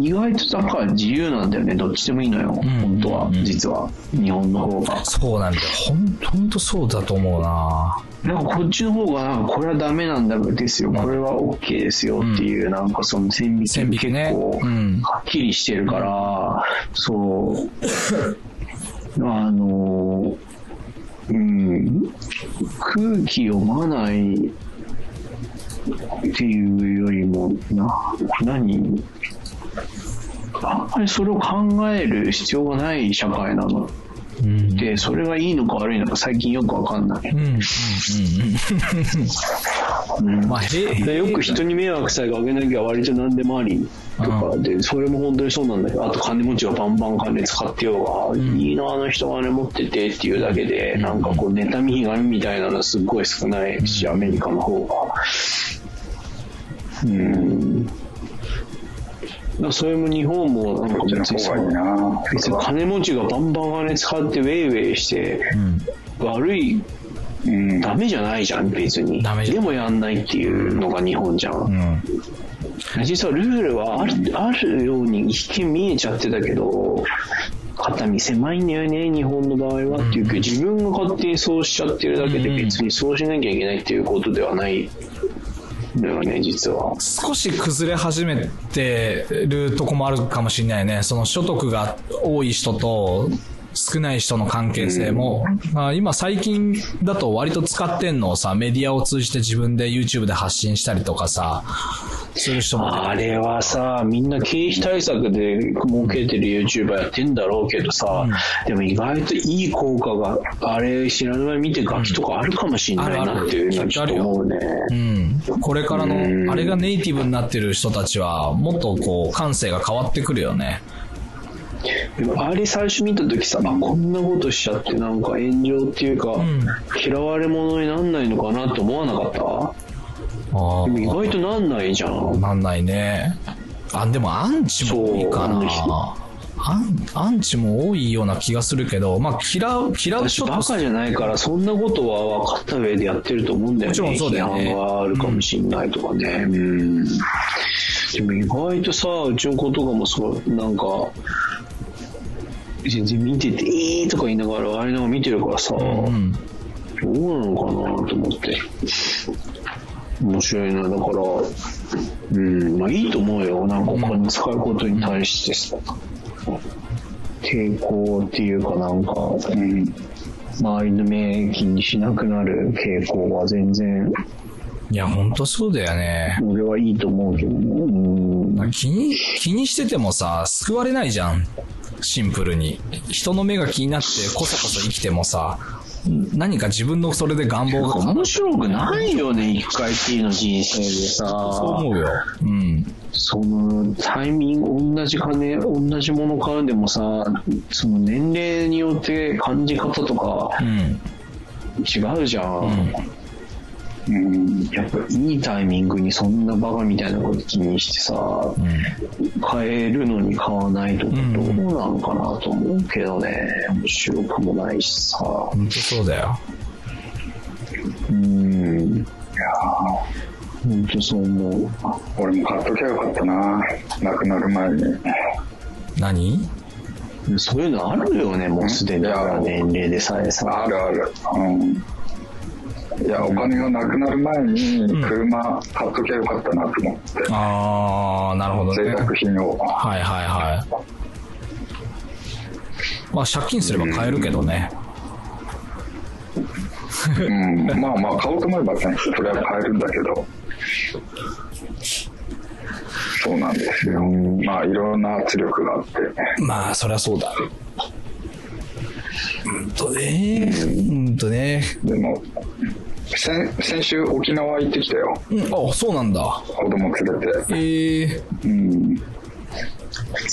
意外とだから自由なんだよね。どっちでもいいのよ。ん本当はう。ん実は。日本の方が。そうなんだよ。ほん、ほんとそうだと思うななんかこっちの方がなんかこれはダメなんだですよ、これは OK ですよっていう、なんかその線引き結構うんはっきりしてるから、そう。あの、うん、空気読まないっていうよりも、な、何あんまりそれを考える必要がない社会なの。うん。で、それがいいのか悪いのか最近よくわかんない。うん。うん。うん。うんまあ、よく人に迷惑さえかけなきゃ割と何でもありとかで、それも本当にそうなんだけど、あと金持ちがバンバン金使ってようが、いいな、あの人金持っててっていうだけで、なんかこう、妬みひがみみたいなのすっごい少ないし、アメリカの方が。うん。らそれも日本もなんか別にさ別に金持ちがバンバン金使ってウェイウェイして、悪いうん。ダメじゃないじゃん、別に。でもやんないっていうのが日本じゃん。うん。実はルールはあるあるように一見見えちゃってたけど、肩身狭いんだよね、日本の場合はっていうけど、自分が勝手にそうしちゃってるだけでうん別にそうしなきゃいけないっていうことではないるよね、実は。少し崩れ始めてるとこもあるかもしれないね。その所得が多い人と少ない人の関係性も、まあ、今最近だと割と使ってんのをさ、メディアを通じて自分で YouTube で発信したりとかさ、する人も。あれはさ、みんな経費対策で儲けてる YouTuber やってんだろうけどさ、でも意外といい効果が、あれ知らぬ間に見てガキとかあるかもしれないなっていうのはちょっと思うね。うん。これからうんの、あれがネイティブになってる人たちは、もっとこう、感性が変わってくるよね。でもあれ最初見た時さ、あ、こんなことしちゃってなんか炎上っていうか、ん嫌われ者になんないのかなって思わなかった？あでも意外となんないじゃあ、ん。なんないね。あ、でもアンチも多いかな。アンアンチも多いような気がするけど、まあ、嫌う、嫌う私人とバカじゃないから、そんなことは分かった上でやってると思うんだよね。もちろんそうだよね批判はあるかもしんないとかね。うん。でも意外とさ、うちの子とかもそう、なんか、全然見てて、いいとか言いながら、あれなんか見てるからさ、うん。どうなのかなと思って。面白いな。だから、うん、まあいいと思うよ。なんかお金使うことに対してさ、抵抗っていうかなんか、うん、周りの目気にしなくなる傾向は全然、いや、ほんとそうだよね。俺はいいと思うけどね。うん。気に、気にしててもさ、救われないじゃん。シンプルに。人の目が気になってこそこそ生きてもさ、何か自分のそれで願望が面白くないよね、一回きりの人生でさ。そう思うよ。うん。そのタイミング、同じ金、同じもの買うんでもさ、その年齢によって感じ方とかうん。違うじゃん。うんうん、やっぱいいタイミングにそんなバカみたいなこと気にしてさ、うん。買えるのに買わないとかどうなのかなと思うけどね、面白くもないしさ。ほんとそうだよ。うん。いやほんとそう思う。俺も買っときゃよかったな亡くなる前に。何？そういうのあるよね、もうすでに。年齢でさえさ。あるある。うん。いや、お金がなくなる前に車買っときゃよかったなと思って。あー、なるほど贅ね。沢品を。はいはいはい。まあ借金すれば買えるけどね。うん。まあまあ、買おうと思えばね、それは買えるんだけど。そうなんですよ。まあ、いろんな圧力があって。まあ、そりゃそうだ。うんとね、うんとね。でも、先先週沖縄行ってきたよ。うん、あ、そうなんだ。子供連れて。ええうん。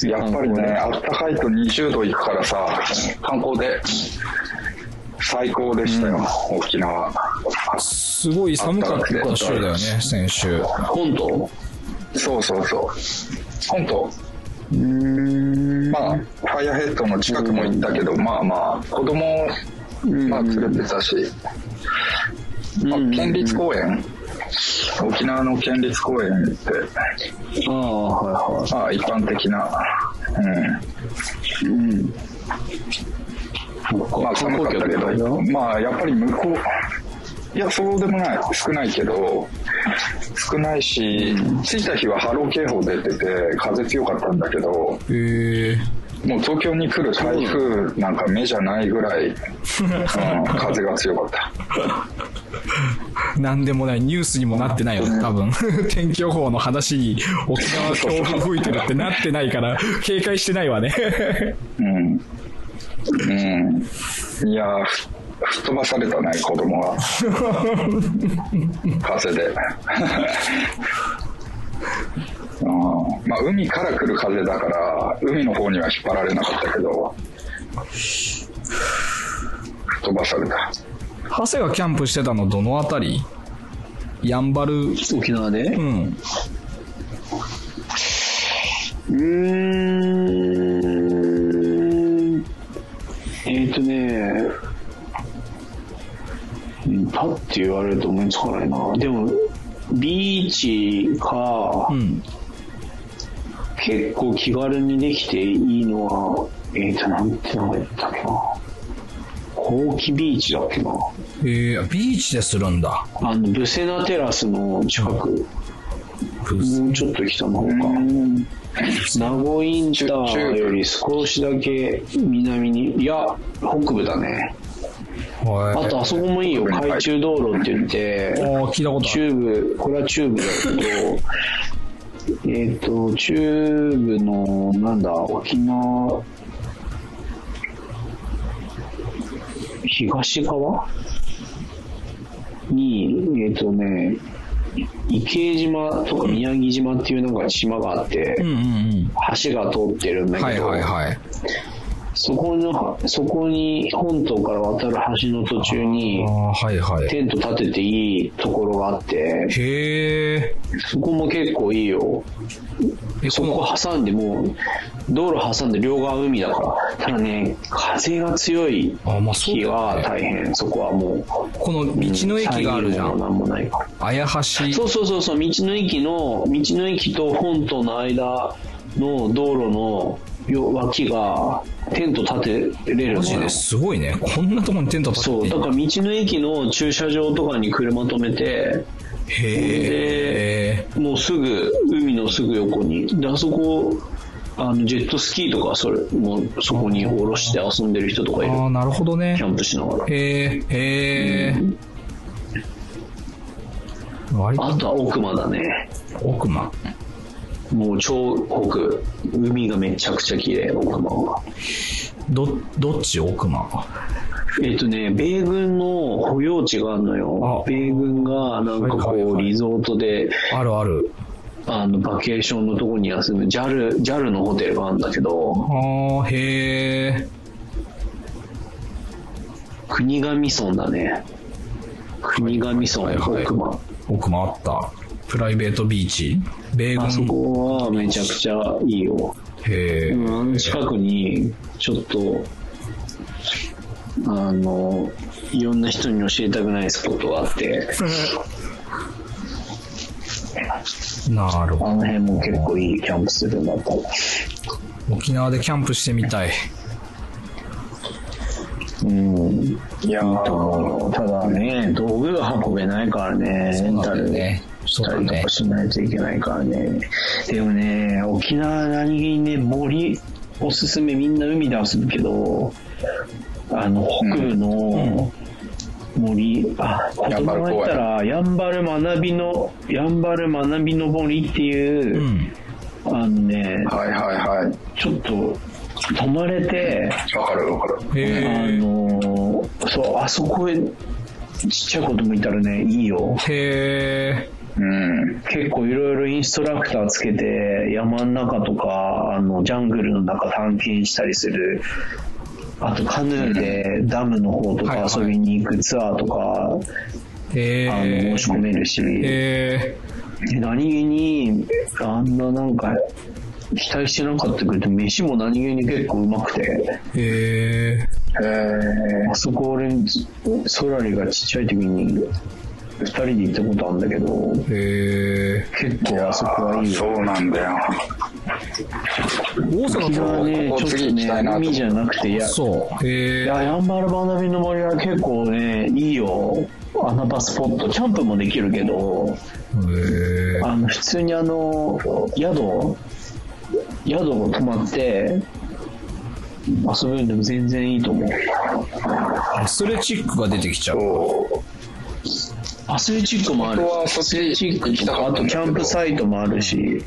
やっぱりね、あったかいと20度いくからさ、観光で最高でしたよ、沖縄。すごい寒かった週だよね、先週。本当？そうそうそう。本当？まあ、ファイアヘッドの近くも行ったけど、まあまあ、子供、まあ連れてたし、まあ、県立公園、沖縄の県立公園行って、ああ、はいはい。まあ一般的な、うん。うん。まあ寒かったけど、まあやっぱり向こう、いや、そうでもない。少ないけど、少ないし、着いた日は波浪警報出てて、風強かったんだけど、へえ。もう東京に来る台風なんか目じゃないぐらい、うん、風が強かった。なんでもない、ニュースにもなってないよね、多分。天気予報の話に沖縄強風吹いてるってなってないから、警戒してないわね。うん。うん。いや吹っ飛ばされたね、子供は。風で。うんまあ、海から来る風だから、海の方には引っ張られなかったけど、飛ばされた。長谷がキャンプしてたのどのあたり？やんばる、沖縄で？うん。うーん。えっ、ー、とね、うんパッて言われると思いつかないな。でも、ビーチか、うん。結構気軽にできていいのは、えっ、ー、と、なんて名前だったっけな。ほうきビーチだっけな。えー、ビーチでするんだ。あの、ブセナテラスの近く、もうちょっと北の方か。名護インターより少しだけ南に、いや、北部だね。あと、あそこもいいよ。海中道路って言って、ああ、聞いたことある。中部、これは中部だけど、えっと、中部の、なんだ、沖縄、東側？に、えっとね、池江島とか宮城島っていうなんか島があってうん、うんうん。橋が通ってるんだけど、はいはいはい。そこの、そこに本島から渡る橋の途中にはいはい。テント立てていいところがあって、へえ。そこも結構いいよ。え、そこ挟んでもう、道路挟んで両側海だから。ただね、風が強いあまあそう日はね大変。そこはもう。この道の駅があるじゃん。なんもないから。綾橋。そうそうそうそう、道の駅の、道の駅と本島の間の道路のよ脇がテント立てれるマジで。すごいね。こんなとこにテント立そう、ててだから道の駅の駐車場とかに車止めて、へえ。もうすぐ、海のすぐ横に。で、あそこ、あの、ジェットスキーとか、それ、もうそこに下ろして遊んでる人とかいる。ああ、なるほどねキ。ャンプしながら。へえ、へえ。割とあとは奥間だね。奥間。もう超奥。海がめちゃくちゃ綺麗、奥間は。ど、どっち奥間？えっ、とね、米軍の保養地があるのよあ。米軍がなんかこう、リゾートで、あるある。あの、バケーションのとこに休む JAL、JAL のホテルがあるんだけど、ああ、へえ。国頭村だね。国頭村、奥間。奥間あった。プライベートビーチ？米軍あそこはめちゃくちゃいいよ。へえ。近くに、ちょっと、あの、いろんな人に教えたくないスポットがあって、なるほあの辺も結構いいキャンプするんだったら。ど。沖縄でキャンプしてみたい。うん。いやー、ただね、道具が運べないからね、レンタルね。そうだねしたりとか。しないといけないからね。でもね、沖縄何気にね、森、おすすめみんな海で遊ぶけど、あの、北部の森、あ、子供が言ったら、やんばる学びの、やんばる学びの森っていうう、ん。あのね、はいはいはい。ちょっと、泊まれて、わかるわかる。あ。のそう、あそこへ、ちっちゃい子供いたらね、いいよ。へえ。うん。結構いろいろインストラクターつけて、山の中とか、あの、ジャングルの中探検したりする。あと、カヌーでダムの方とか遊びに行くツアーとか、へあの、え申。し込めるし、へえ。で何気に、あんななんか、期待してなかったけど、飯も何気に結構うまくて、へえ。へーあそこ俺、ソラリがちっちゃい時に、二人で行ったことあるんだけど、へえ。結構あそこはいいよ。そうなんだよ。大阪沖縄ね、ここちょっと次行きたいなと思ね、って海じゃなくて、いや、そう。へえ。いや、ヤンバルバナビの森は結構ね、いいよ。穴場スポット、キャンプもできるけど、へえ。あの普通にあの宿宿を泊まって遊べるのも全然いいと思うアスレチックが出てきちゃう。そう。アスレチックもあるアスレチックとかあとキャンプサイトもあるし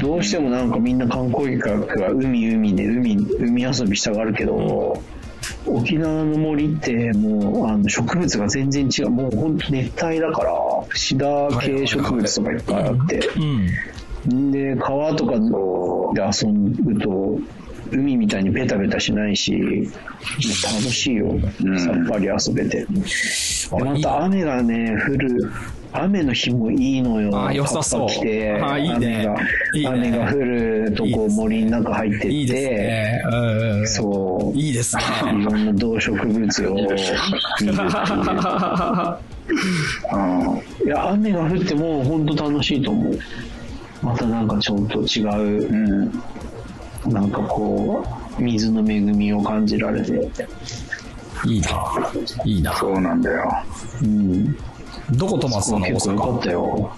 どうしてもなんかみんな観光客が海海で海海遊びしたがるけど、沖縄の森ってもうあの植物が全然違うもう本当熱帯だからシダ系植物とかいっぱいあって、うん。で川とかで遊ぶと海みたいにベタベタしないし楽しいよ、さっぱり遊べて。でまた雨がね降る。雨の日もいいのよ。あ良さそう。カッパ着て。あいいね。いいね。雨が雨が降るとこ森の中入ってって。いいですね。そう。いいですね。いろんな動植物を見るっていう。うん。いや雨が降っても本当楽しいと思う。またなんかちょっと違う。うん。なんかこう水の恵みを感じられていいな。いいな。そうなんだよ。うんどこ泊まってたの大結構良か阪ったよ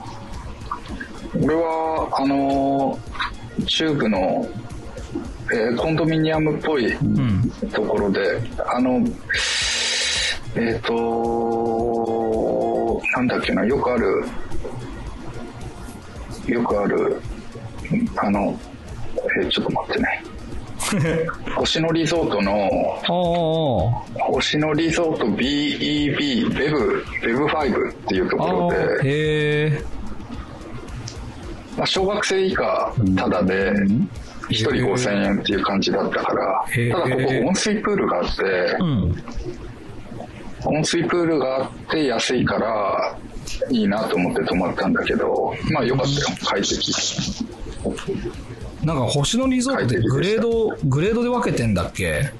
俺は、あのー中部の、えーコンドミニアムっぽいうん。ところで、あの、えっ、と、なんだっけな、よくある、よくある、あの、えーちょっと待ってね。星野リゾートの、星野リゾート BEB、ベブ、ベブ5っていうとこあろーで。まあ、小学生以下ただで、一人5000円っていう感じだったから、ただここ温水プールがあってう、ん。温水プールがあって安いから、いいなと思って泊まったんだけど、まあよかったよ、快適。なんか星野リゾートってグレード、グレードで分けてんだっけ？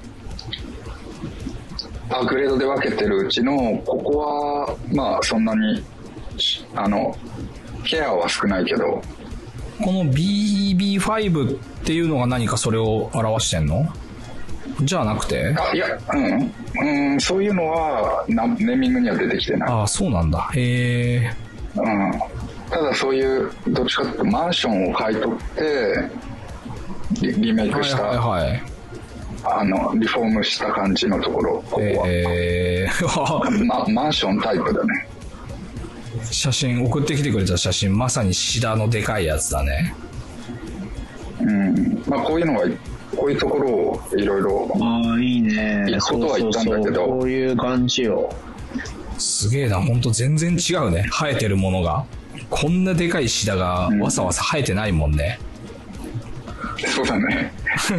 あグレードで分けてるうちの、ここは、まあそんなに、あの、ケアは少ないけど、この BB5 っていうのが何かそれを表してんの？じゃなくて？あいや、うん、うん、そういうのはなネーミングには出てきてない。ああ、そうなんだ。へえ。うん、ただそういうどっちかっていうとマンションを買い取ってリリメイクした、はいはい。はい。あのリフォームした感じのところ。ここは、えー、ま、マンションタイプだね。写真、送ってきてくれた写真、まさにシダのでかいやつだね。うん。まあこういうのがこういうところをいろいろああいいね。行くことは行ったんだけど。そうそうそう。こういう感じよすげえな、ほんと全然違うね。生えてるものが。こんなでかいシダがわさわさ生えてないもんね。そうだね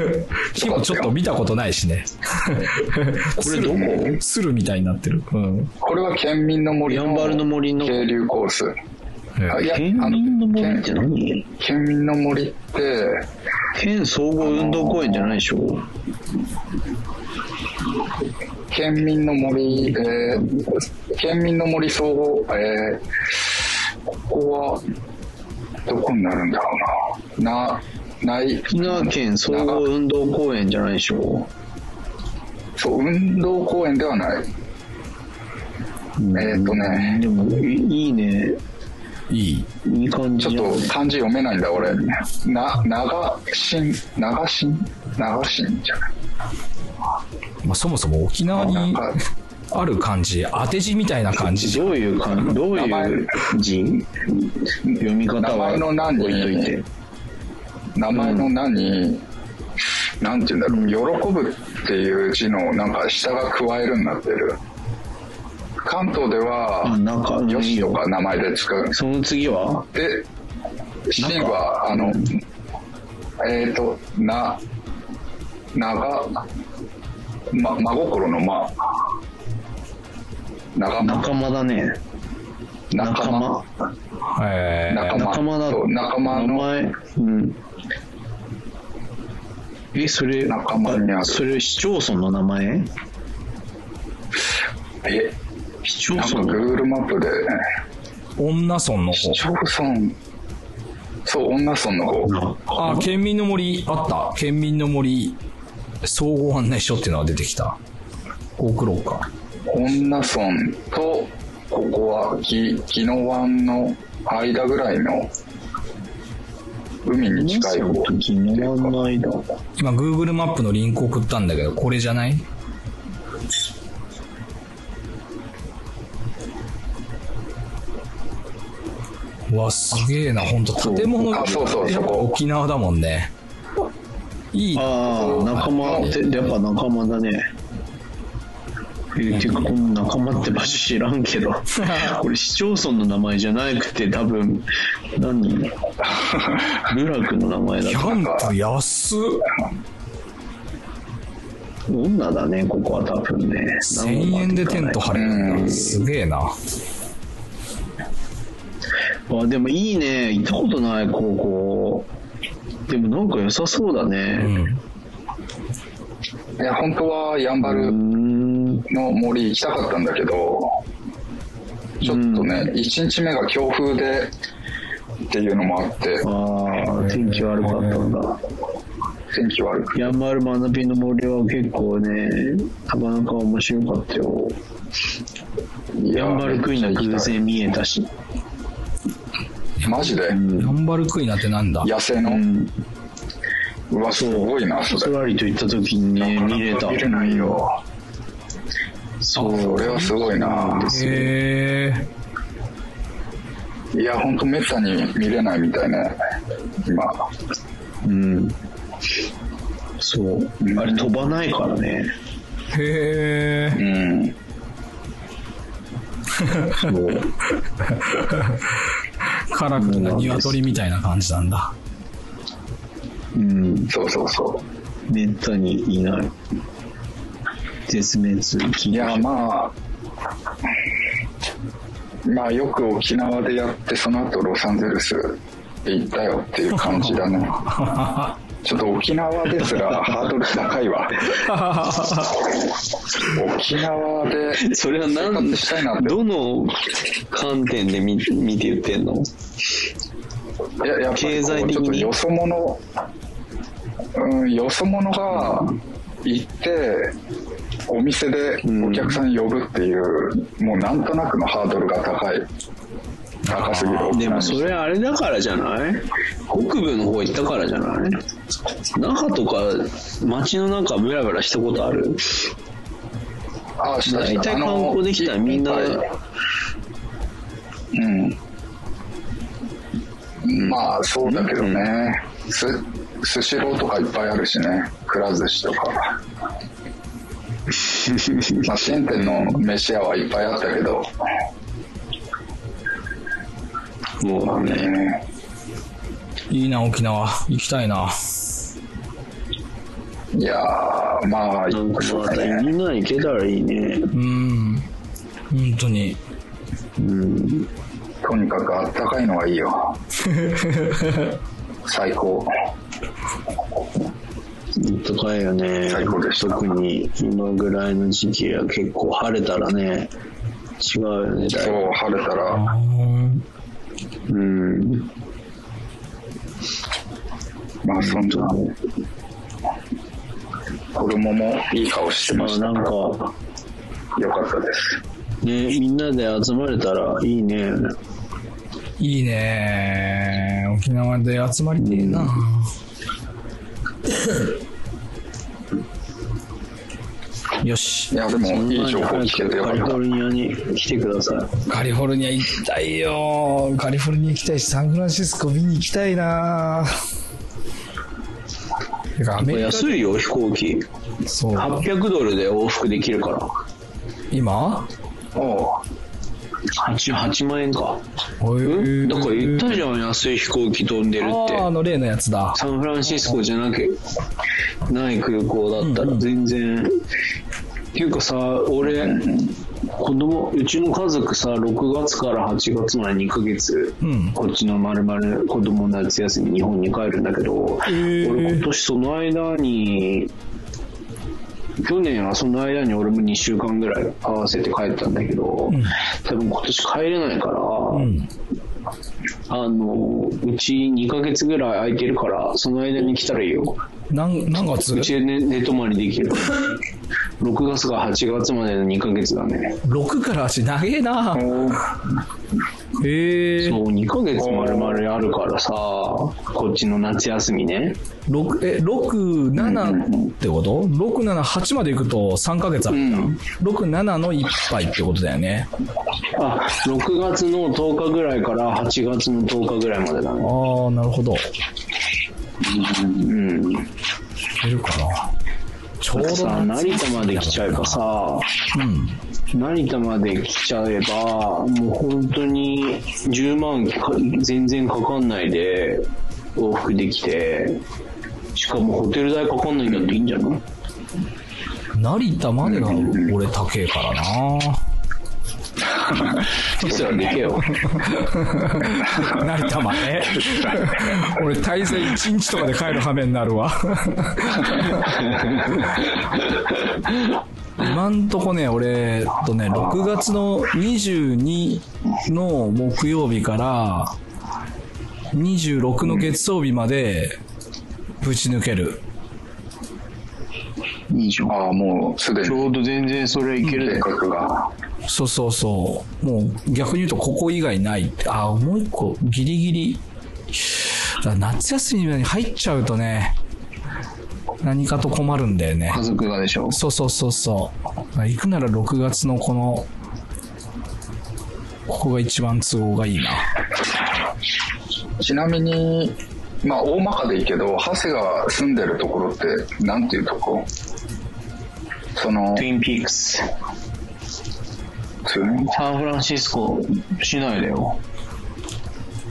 木もちょっと見たことないしね。これどこ？鶴みたいになってる。うん。これは県民の森のやんばるの森の渓流コースあいや県民の森って県何県民の森って県総合運動公園じゃないでしょ？県民の森、えー、県民の森総合、えー、ここは、どこになるんだろうな。な、ない、沖縄県総合運動公園じゃないでしょ？そう、運動公園ではない。えーっとね、でもいいいね。いい。いい感ちょっと漢字読めないんだ、俺。な、長新、長新長新じゃない。まあ、そもそも沖縄になんか。ある漢字、当て字みたいな感じじゃん。どういう感どういう字？読み方は名前の何？置いといて名前の何に、なんて言うんだろう、喜ぶっていう字のなんか下が加えるになってる。関東であは、なんかよしとか名前で使う。その次は？で、真は、あの、えっ、と、な、長、ま、真心のま、長間、仲間だね。仲間。えー。仲間。仲間だ。そう仲間の。名前。うんえそれ仲間にあるそれ市町村の名前？え、市町なんか村の Google マップで、女村の市方。町村、そう、女村の方。あ、県民の森、あった。県民の森、総合案内所っていうのが出てきた。こう送ろうか。恩納村と、ここはき宜野湾の間ぐらいの海に近い方。今 Google マップのリンク送ったんだけど、これじゃない？うわ、すげえな、ほんと建物が沖縄だもんね。いい。ああ、仲間って、やっぱ仲間だね。えー、ていうか、この仲間って場所知らんけど、これ市町村の名前じゃなくて、多分、何？部落の名前だキャンプ安っ。女だね、ここは多分ね。1000円でテント張れるんだ。すげえな。あ、でもいいね。行ったことない、高校。でもなんか良さそうだうね。ん。いや、本当はやんばうるん。の森行きたかったんだけど、ちょっとね、1日目が強風でっていうのもあって、ああ、天気悪かったんだ。天気悪くヤンマル学びの森は結構ね、なかなか面白かったよ。いヤンバルクイナ偶然見えたし。マジで？ヤンバルクイナってなんだ？野生の、うん。うわ、すごいな、それ。ソラリと行った時にね、見れた。見れないよ。そう。それはすごいな。へえ。いや、ほんとめったに見れないみたいね、今。うん。そう。あれ飛ばないからね。へえ。うん。そう。カラフルな鶏みたいな感じなんだ。うん。そうそうそめったにいない。絶滅。い惧や、まあ、まあよく沖縄でやって、その後ロサンゼルスへ行ったよっていう感じだね。ちょっと沖縄ですらハードル高いわ。沖縄でそれは生何活したいな。どの観点で見見て言ってんの？いや、やっぱりこう経済的に？ちょっとよそ者、うん、よそ者が行って、お店でお客さん呼ぶっていう、もうなんとなくのハードルが高い。高すぎる。でもそれあれだからじゃない？北部の方行ったからじゃない？那覇とか街の中ブラブラしたことある？ああ、した大体観光できたらみんなうん。まあ、そうだけどね。す、スシローとかいっぱいあるしね。くら寿司とか。まあ、チェーン店の飯屋はいっぱいあったけど。もうねねいいな、沖縄。行きたいな。いやー、まあ、なんかまたそうだね。みんな行けたらいいねうん。本当に。うんとにかくあったかいのはいいよ。最高。高いよね。最高でした。特に今ぐらいの時期は結構晴れたらね違うよねそう、晴れたら、ぶうん。まあ、そんな、子供もいい顔してました。なんかよかったです。ねみんなで集まれたらいいね。いいね。沖縄で集まりてえな。よし。い。や、でも、いい情報聞けてよかった。カリフォ。ルニアに来てくださカリフォルニア行きたいよ。カリフォルニア行きたい。し、サンフランシスコ見に行きたいな。てかアメいリカ安いよ飛行機。そう。800ドルで往復できるから。今？おう 8, 8万円か。へー。だから言ったじゃん安い飛行機飛んでるって。あの例のやつだ。サンフランシスコじゃなきゃない空港だったら全然、っていうかさ俺子供うちの家族さ6月から8月まで2ヶ月、うん。こっちのまるまる子供の夏休み日本に帰るんだけど、ー。俺今年その間に去年はその間に俺も2週間ぐらい合わせて帰ったんだけど、多分今年帰れないから、うん。あの、うち2ヶ月ぐらい空いてるから、その間に来たらいいよ。何、何月？うちで寝寝泊まりできる。6月から8月までの2ヶ月だね。6から8、長えな。へえ。そう、2ヶ月丸々あるからさ、こっちの夏休みね。6、え、6、7ってこと ?6、7、8まで行くと3ヶ月ある。うん6、7の1杯ってことだよね。あ、6月の10日ぐらいから8月の10日ぐらいまでだね。ああ、なるほど。うん。いけるかな。ちょうどさ、成田まで来ちゃえばさ、うん。成田まで来ちゃえば、もう本当に10万か全然かかんないで往復できて、しかもホテル代かかんないんだっていいんじゃない？成田までが俺高えからな。そしたらでけよ？成田まで俺滞在1日とかで帰る羽目になるわ。今んとこね、俺、えっとね、6月の22の木曜日から、26の月曜日まで、ぶち抜ける。いいじゃん。ああ、もうすでにちょうど全然それいける計ね。画が。そうそうそう。もう逆に言うとここ以外ないって。あ、もう一個、ギリギリ。夏休みに入っちゃうとね、何かと困るんだよね。家族がでしょ？そうそうそうそう。行くなら6月のこの、ここが一番都合がいいな。ちなみに、まあ大まかでいいけど、長谷が住んでるところって、なんていうとこ？ろその、 Twin Peaks。サンフランシスコ市内だよ。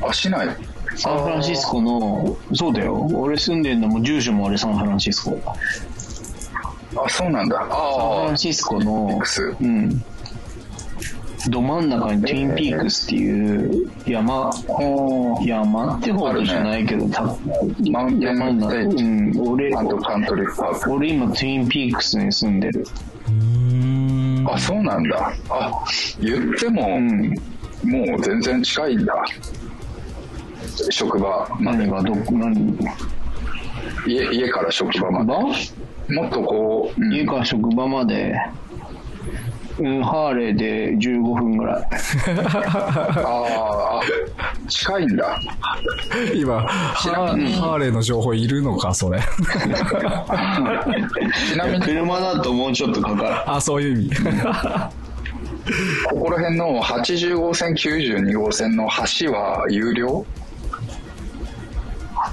あ、市内？サンフランシスコの、そうだよ。俺住んでんのも住所も俺サンフランシスコ。あ、そうなんだ。サンフあランシスコのうん。ど真ん中に Twin Peaks っていう山、山ってほどじゃないけど、たマウンテン山になる。うん、俺、アンドカントリーパーク。俺今トゥインピークスに住んでる。うーん。あ、そうなんだ。あ、言っても、うん。もう全然近いんだ。職場まで何。がど、何？家家から職場まで。場？もっとこう、うん家から職場まで、うん、ハーレーで15分ぐらい。あーあ、近いんだ。今、ハーハーレーの情報いるのか、それ。ちなみに、車だともうちょっとかかる。あ、そういう意味。ここら辺の80号線、92号線の橋は有料？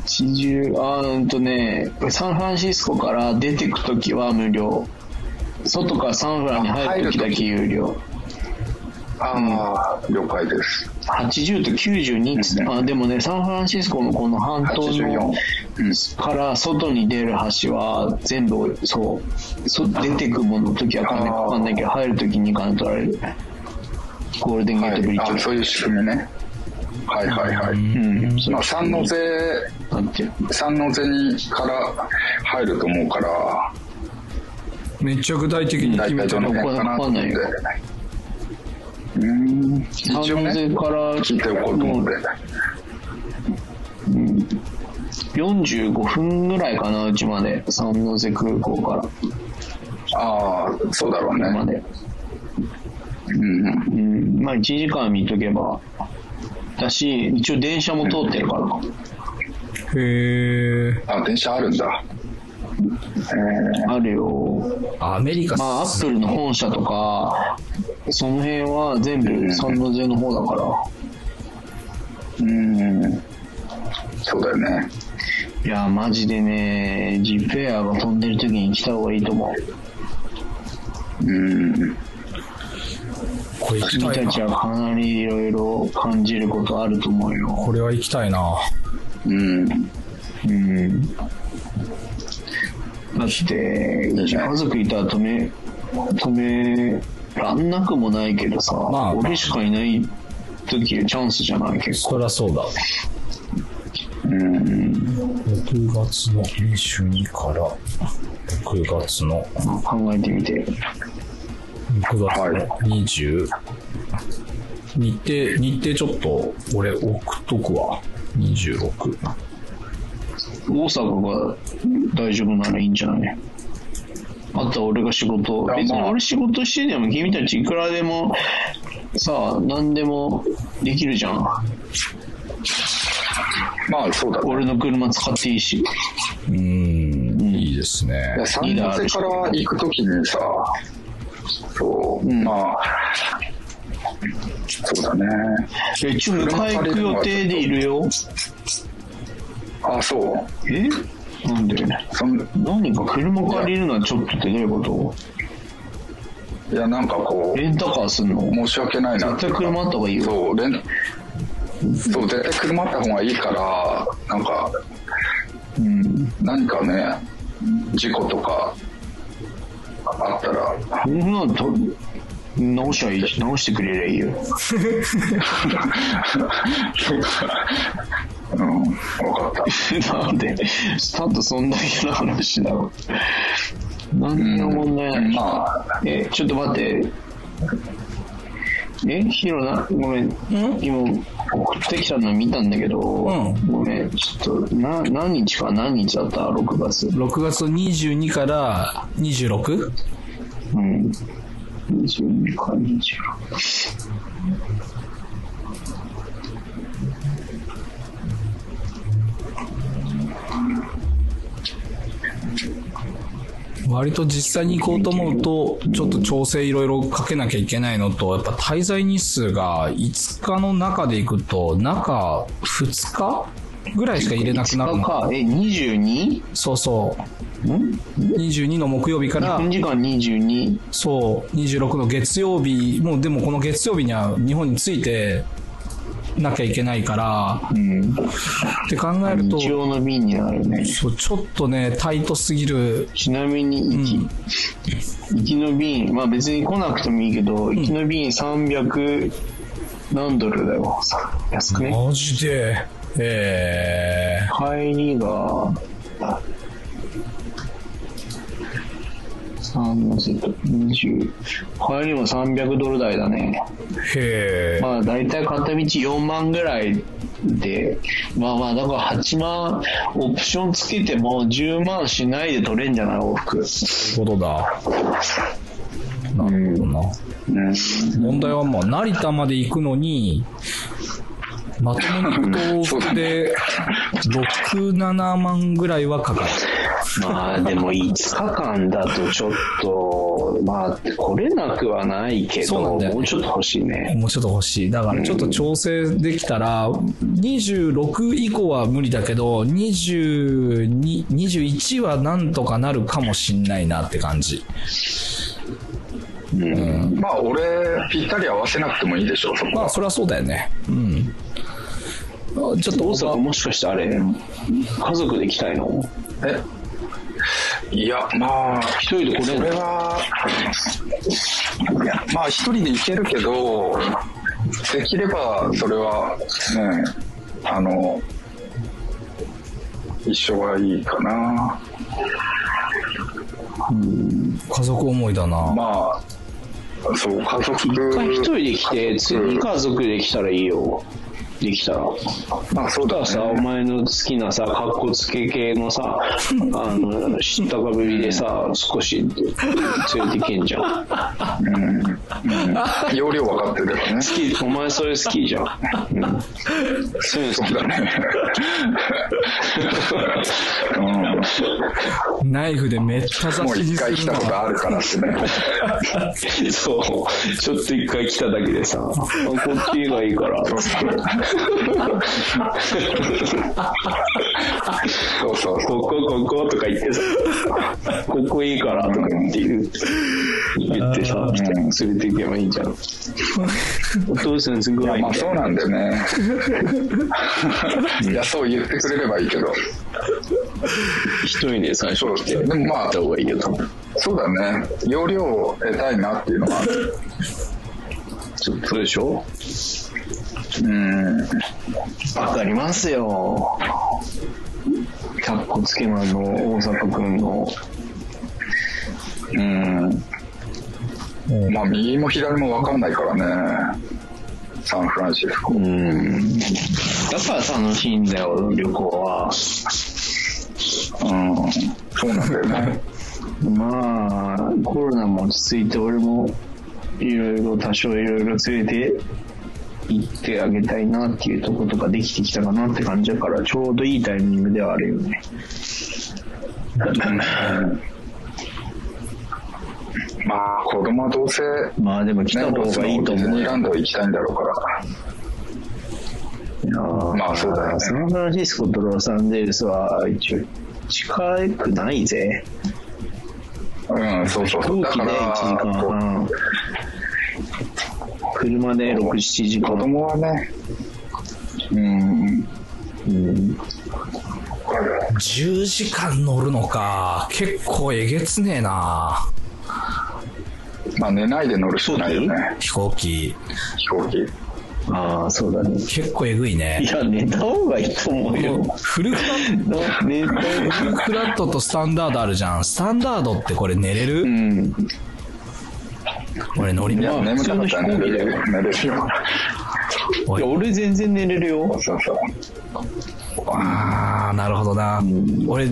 80あーうんとねサンフランシスコから出てくときは無料。外からサンフランに入るときだけ有料。ああ、了解です。80と92っつ。って、あでもねサンフランシスコのこの半島の84。から外に出る橋は全部そうそ出てくもの時は金かかんないけど入るときに金取られる。ゴールデンゲートブリッジ。はい、あそういう仕組みね。はいはいはい。うんまあ、三ノ瀬、なんて三ノ瀬にから入ると思うから、めっちゃ具体的に決めてる大体どの。辺かなと思って。うん、サン一応から聞いておこうと思って。45分ぐらいかなうちまでサンノゼ空港からああ、そうだろうね。までうん、うん、まあ1時間見とけば。だし、一応電車も通ってるから。へえ。あ、電車あるんだ。えあるよ。アメリカまあ、アップルの本社とか、その辺は全部サンノゼの方だから。ー、うん、そうだよね。いや、マジでね、ジップエアが飛んでる時に来た方がいいと思う。うん、これ行き君たいな。たちはかなりいろいろ感じることあると思うよ。これは行きたいな。うん、うん。だって、家族いたら止め、止めらんなくもないけどさ、まあ俺しかいない時チャンスじゃない結構。そりゃそうだ。うん、6月の22から6月の考えてみて。6月の20、日程、日程ちょっと俺送っとくわ。26。大阪が大丈夫ならいいんじゃない？あとは俺が仕事。別に俺仕事してでも君たちいくらでも、さあ、何でもできるじゃん。まあそうだね。俺の車使っていいし。うん、いいですね。いやから行くときにさ、そう、うんまあ、そうだね。え、一応迎え行く予定でいるよ。あ、そう。え？なんで？そん何か車借りるのはちょっとってどういうこいや、なんかことレンタカーすんの？う、申し訳ないな絶対車あった方がいいよ。そう、レン、そう、絶対車あった方がいいから、なんか、うん。何かね、事故とか、あったら、そんなんと直しゃいいし、直してくれりゃいいよ。うん、分かった。なんで、スタートそんだけの話だろ。何の問題？ない。まあ、え、ちょっと待って。え、ヒロな、ごめん？今、送ってきたの見たんだけど、んごめん、ちょっと、な、何日か何日だった ?6 月。6月22から 26? うん。22か26。割と実際に行こうと思うと、ちょっと調整いろいろかけなきゃいけないのと、やっぱ滞在日数が5日の中で行くと、中2日ぐらいしか入れなくなる5日？の。か、え、22? そうそう。ん？22の木曜日から？日、本時間22。そう、26の月曜日、もうでもこの月曜日には日本に着いてなきゃいけないから、うん。って考えると、日曜の便になるね。そう、ちょっとね、タイトすぎる。ちなみに行き、行きの便、まあ別に来なくてもいいけど、行きの便300何ドルだよ。さ安くね？マジで？え帰りが、3のセット、20。帰りも300ドル台だね。ー、へえ。まあ大体片道4万ぐらいで、まあまあだから8万、オプションつけても10万しないで取れんじゃない往復。そういうことだ。なるほどな。うん。問題はまあ、成田まで行くのに、まとめに行くと往復で、6、7万ぐらいはかかる。まあでも5日間だとちょっと、まあ来れなくはないけど、そうなんだよねもうちょっと欲しいね。もうちょっと欲しい。だからちょっと調整できたら、26以降は無理だけど、22、21はなんとかなるかもしんないなって感じ。うん。まあ俺、ぴったり合わせなくてもいいでしょ、そこは。まあ、それはそうだよね。うん。あちょっと大大阪、阪もしかしてあれ、家族で来たいの？え？いや、まあ、一人で来れそれは、いや、まあ一人で行けるけど、できればそれはね、あの、一緒がいいかな。家族思いだな。まあ、そう、家族。一回一人で来て、次家族で来たらいいよ。できたら。まあそうだださ、おね。前の好きなさ、かっこつけ系のさ、あの、知ったかぶりでさ、少し連れてけんじゃん。容量分かってればね。好き、お前それ好きじゃん。うん。そういうの好きだね。ナイフでめっちゃ雑誌に一回来するのは。たことあるからってね。そう。ちょっと一回来ただけでさ、あこっちがいいから。そうそう。ここ、こことか言ってさ、ここいいからとか言って言う言ってさ、連れて行けばいいじゃん。お父さんすごい。いや、まあそうなんでね。いや、そう言ってくれればいいけど。一人で最初来て、でもまあた方がいいよ、多分。そうだね。容量を得たいなっていうのは。そうでしょ？うん。わかりますよ。かっこつけマンの大阪くんの。うん。まあ、右も左も分かんないからね。サンフランシスコ。うん。だから楽しいんだよ、旅行は。うん。そうなんだよね。まあ、コロナも落ち着いて、俺もいろいろ、多少いろいろ連れて行ってあげたいなっていうとことかできてきたかなって感じだから、ちょうどいいタイミングではあるよね。まあ、子供はどうせ、まあでも来たね、方がいいと思うよ。ディズニーランド行きたいんだろうから。いやーまあそうだよねサンフランシスコとロサンゼルスは一応近くないぜ。うん、そうそうそう。飛行機でだから、1時間こ半。車で6、7時う子間。供はね、うん、うん、10時間乗るのか。結構えげつねえな。まあ寝ないで乗るしかないよね、飛行機。飛行機。ああ、そうだね。結構えぐいいね。や、寝た方がいいと思うよ。フルフラッ 寝たフルフラットとスタンダードあるじゃん。スタンダードってこれ寝れうるん。俺乗りい。眠たかったら寝れるよ。寝れるよ。おい俺全然寝れるよ。そうそう。ああ、なるほどな。俺、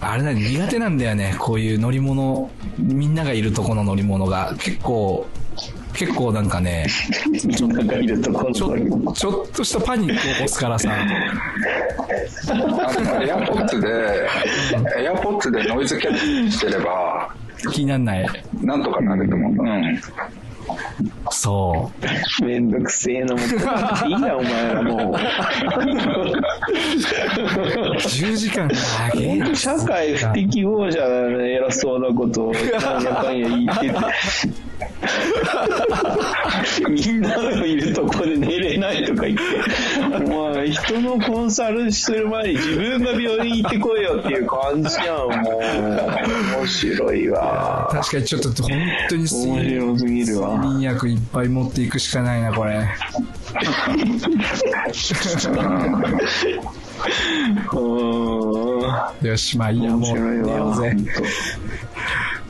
ああれだね、苦手なんだよね。こういう乗り物、みんながいるとこの乗り物が。結構、結構なんかね、ちょっとしたパニックを起こすからさ。エアポッツで、エアポッツでノイズキャンセルしてれば、気になんない。なんとかなると思う。うん。そう。めんどくせえな、もう。いいな、お前らもう。10時間長えな社会不適合者だね、偉そうなことを、なんやかんや言ってて。みんなのいるとこで寝れないとか言って、お前、人のコンサルする前に自分が病院行ってこいよっていう感じやん、もう。面白いわ。確かにちょっと本当に睡面白すぎるわ。眠薬いっぱい持っていくしかないな、これ。うん。よし、まあいいや、もう寝よわ。うぜ。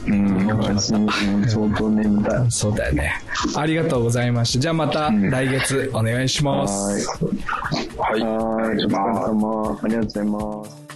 うん、相当眠たい。そうだよね。ありがとうございました。じゃあまた来月お願いします。はい。はい、お疲れ様。ありがとうございます。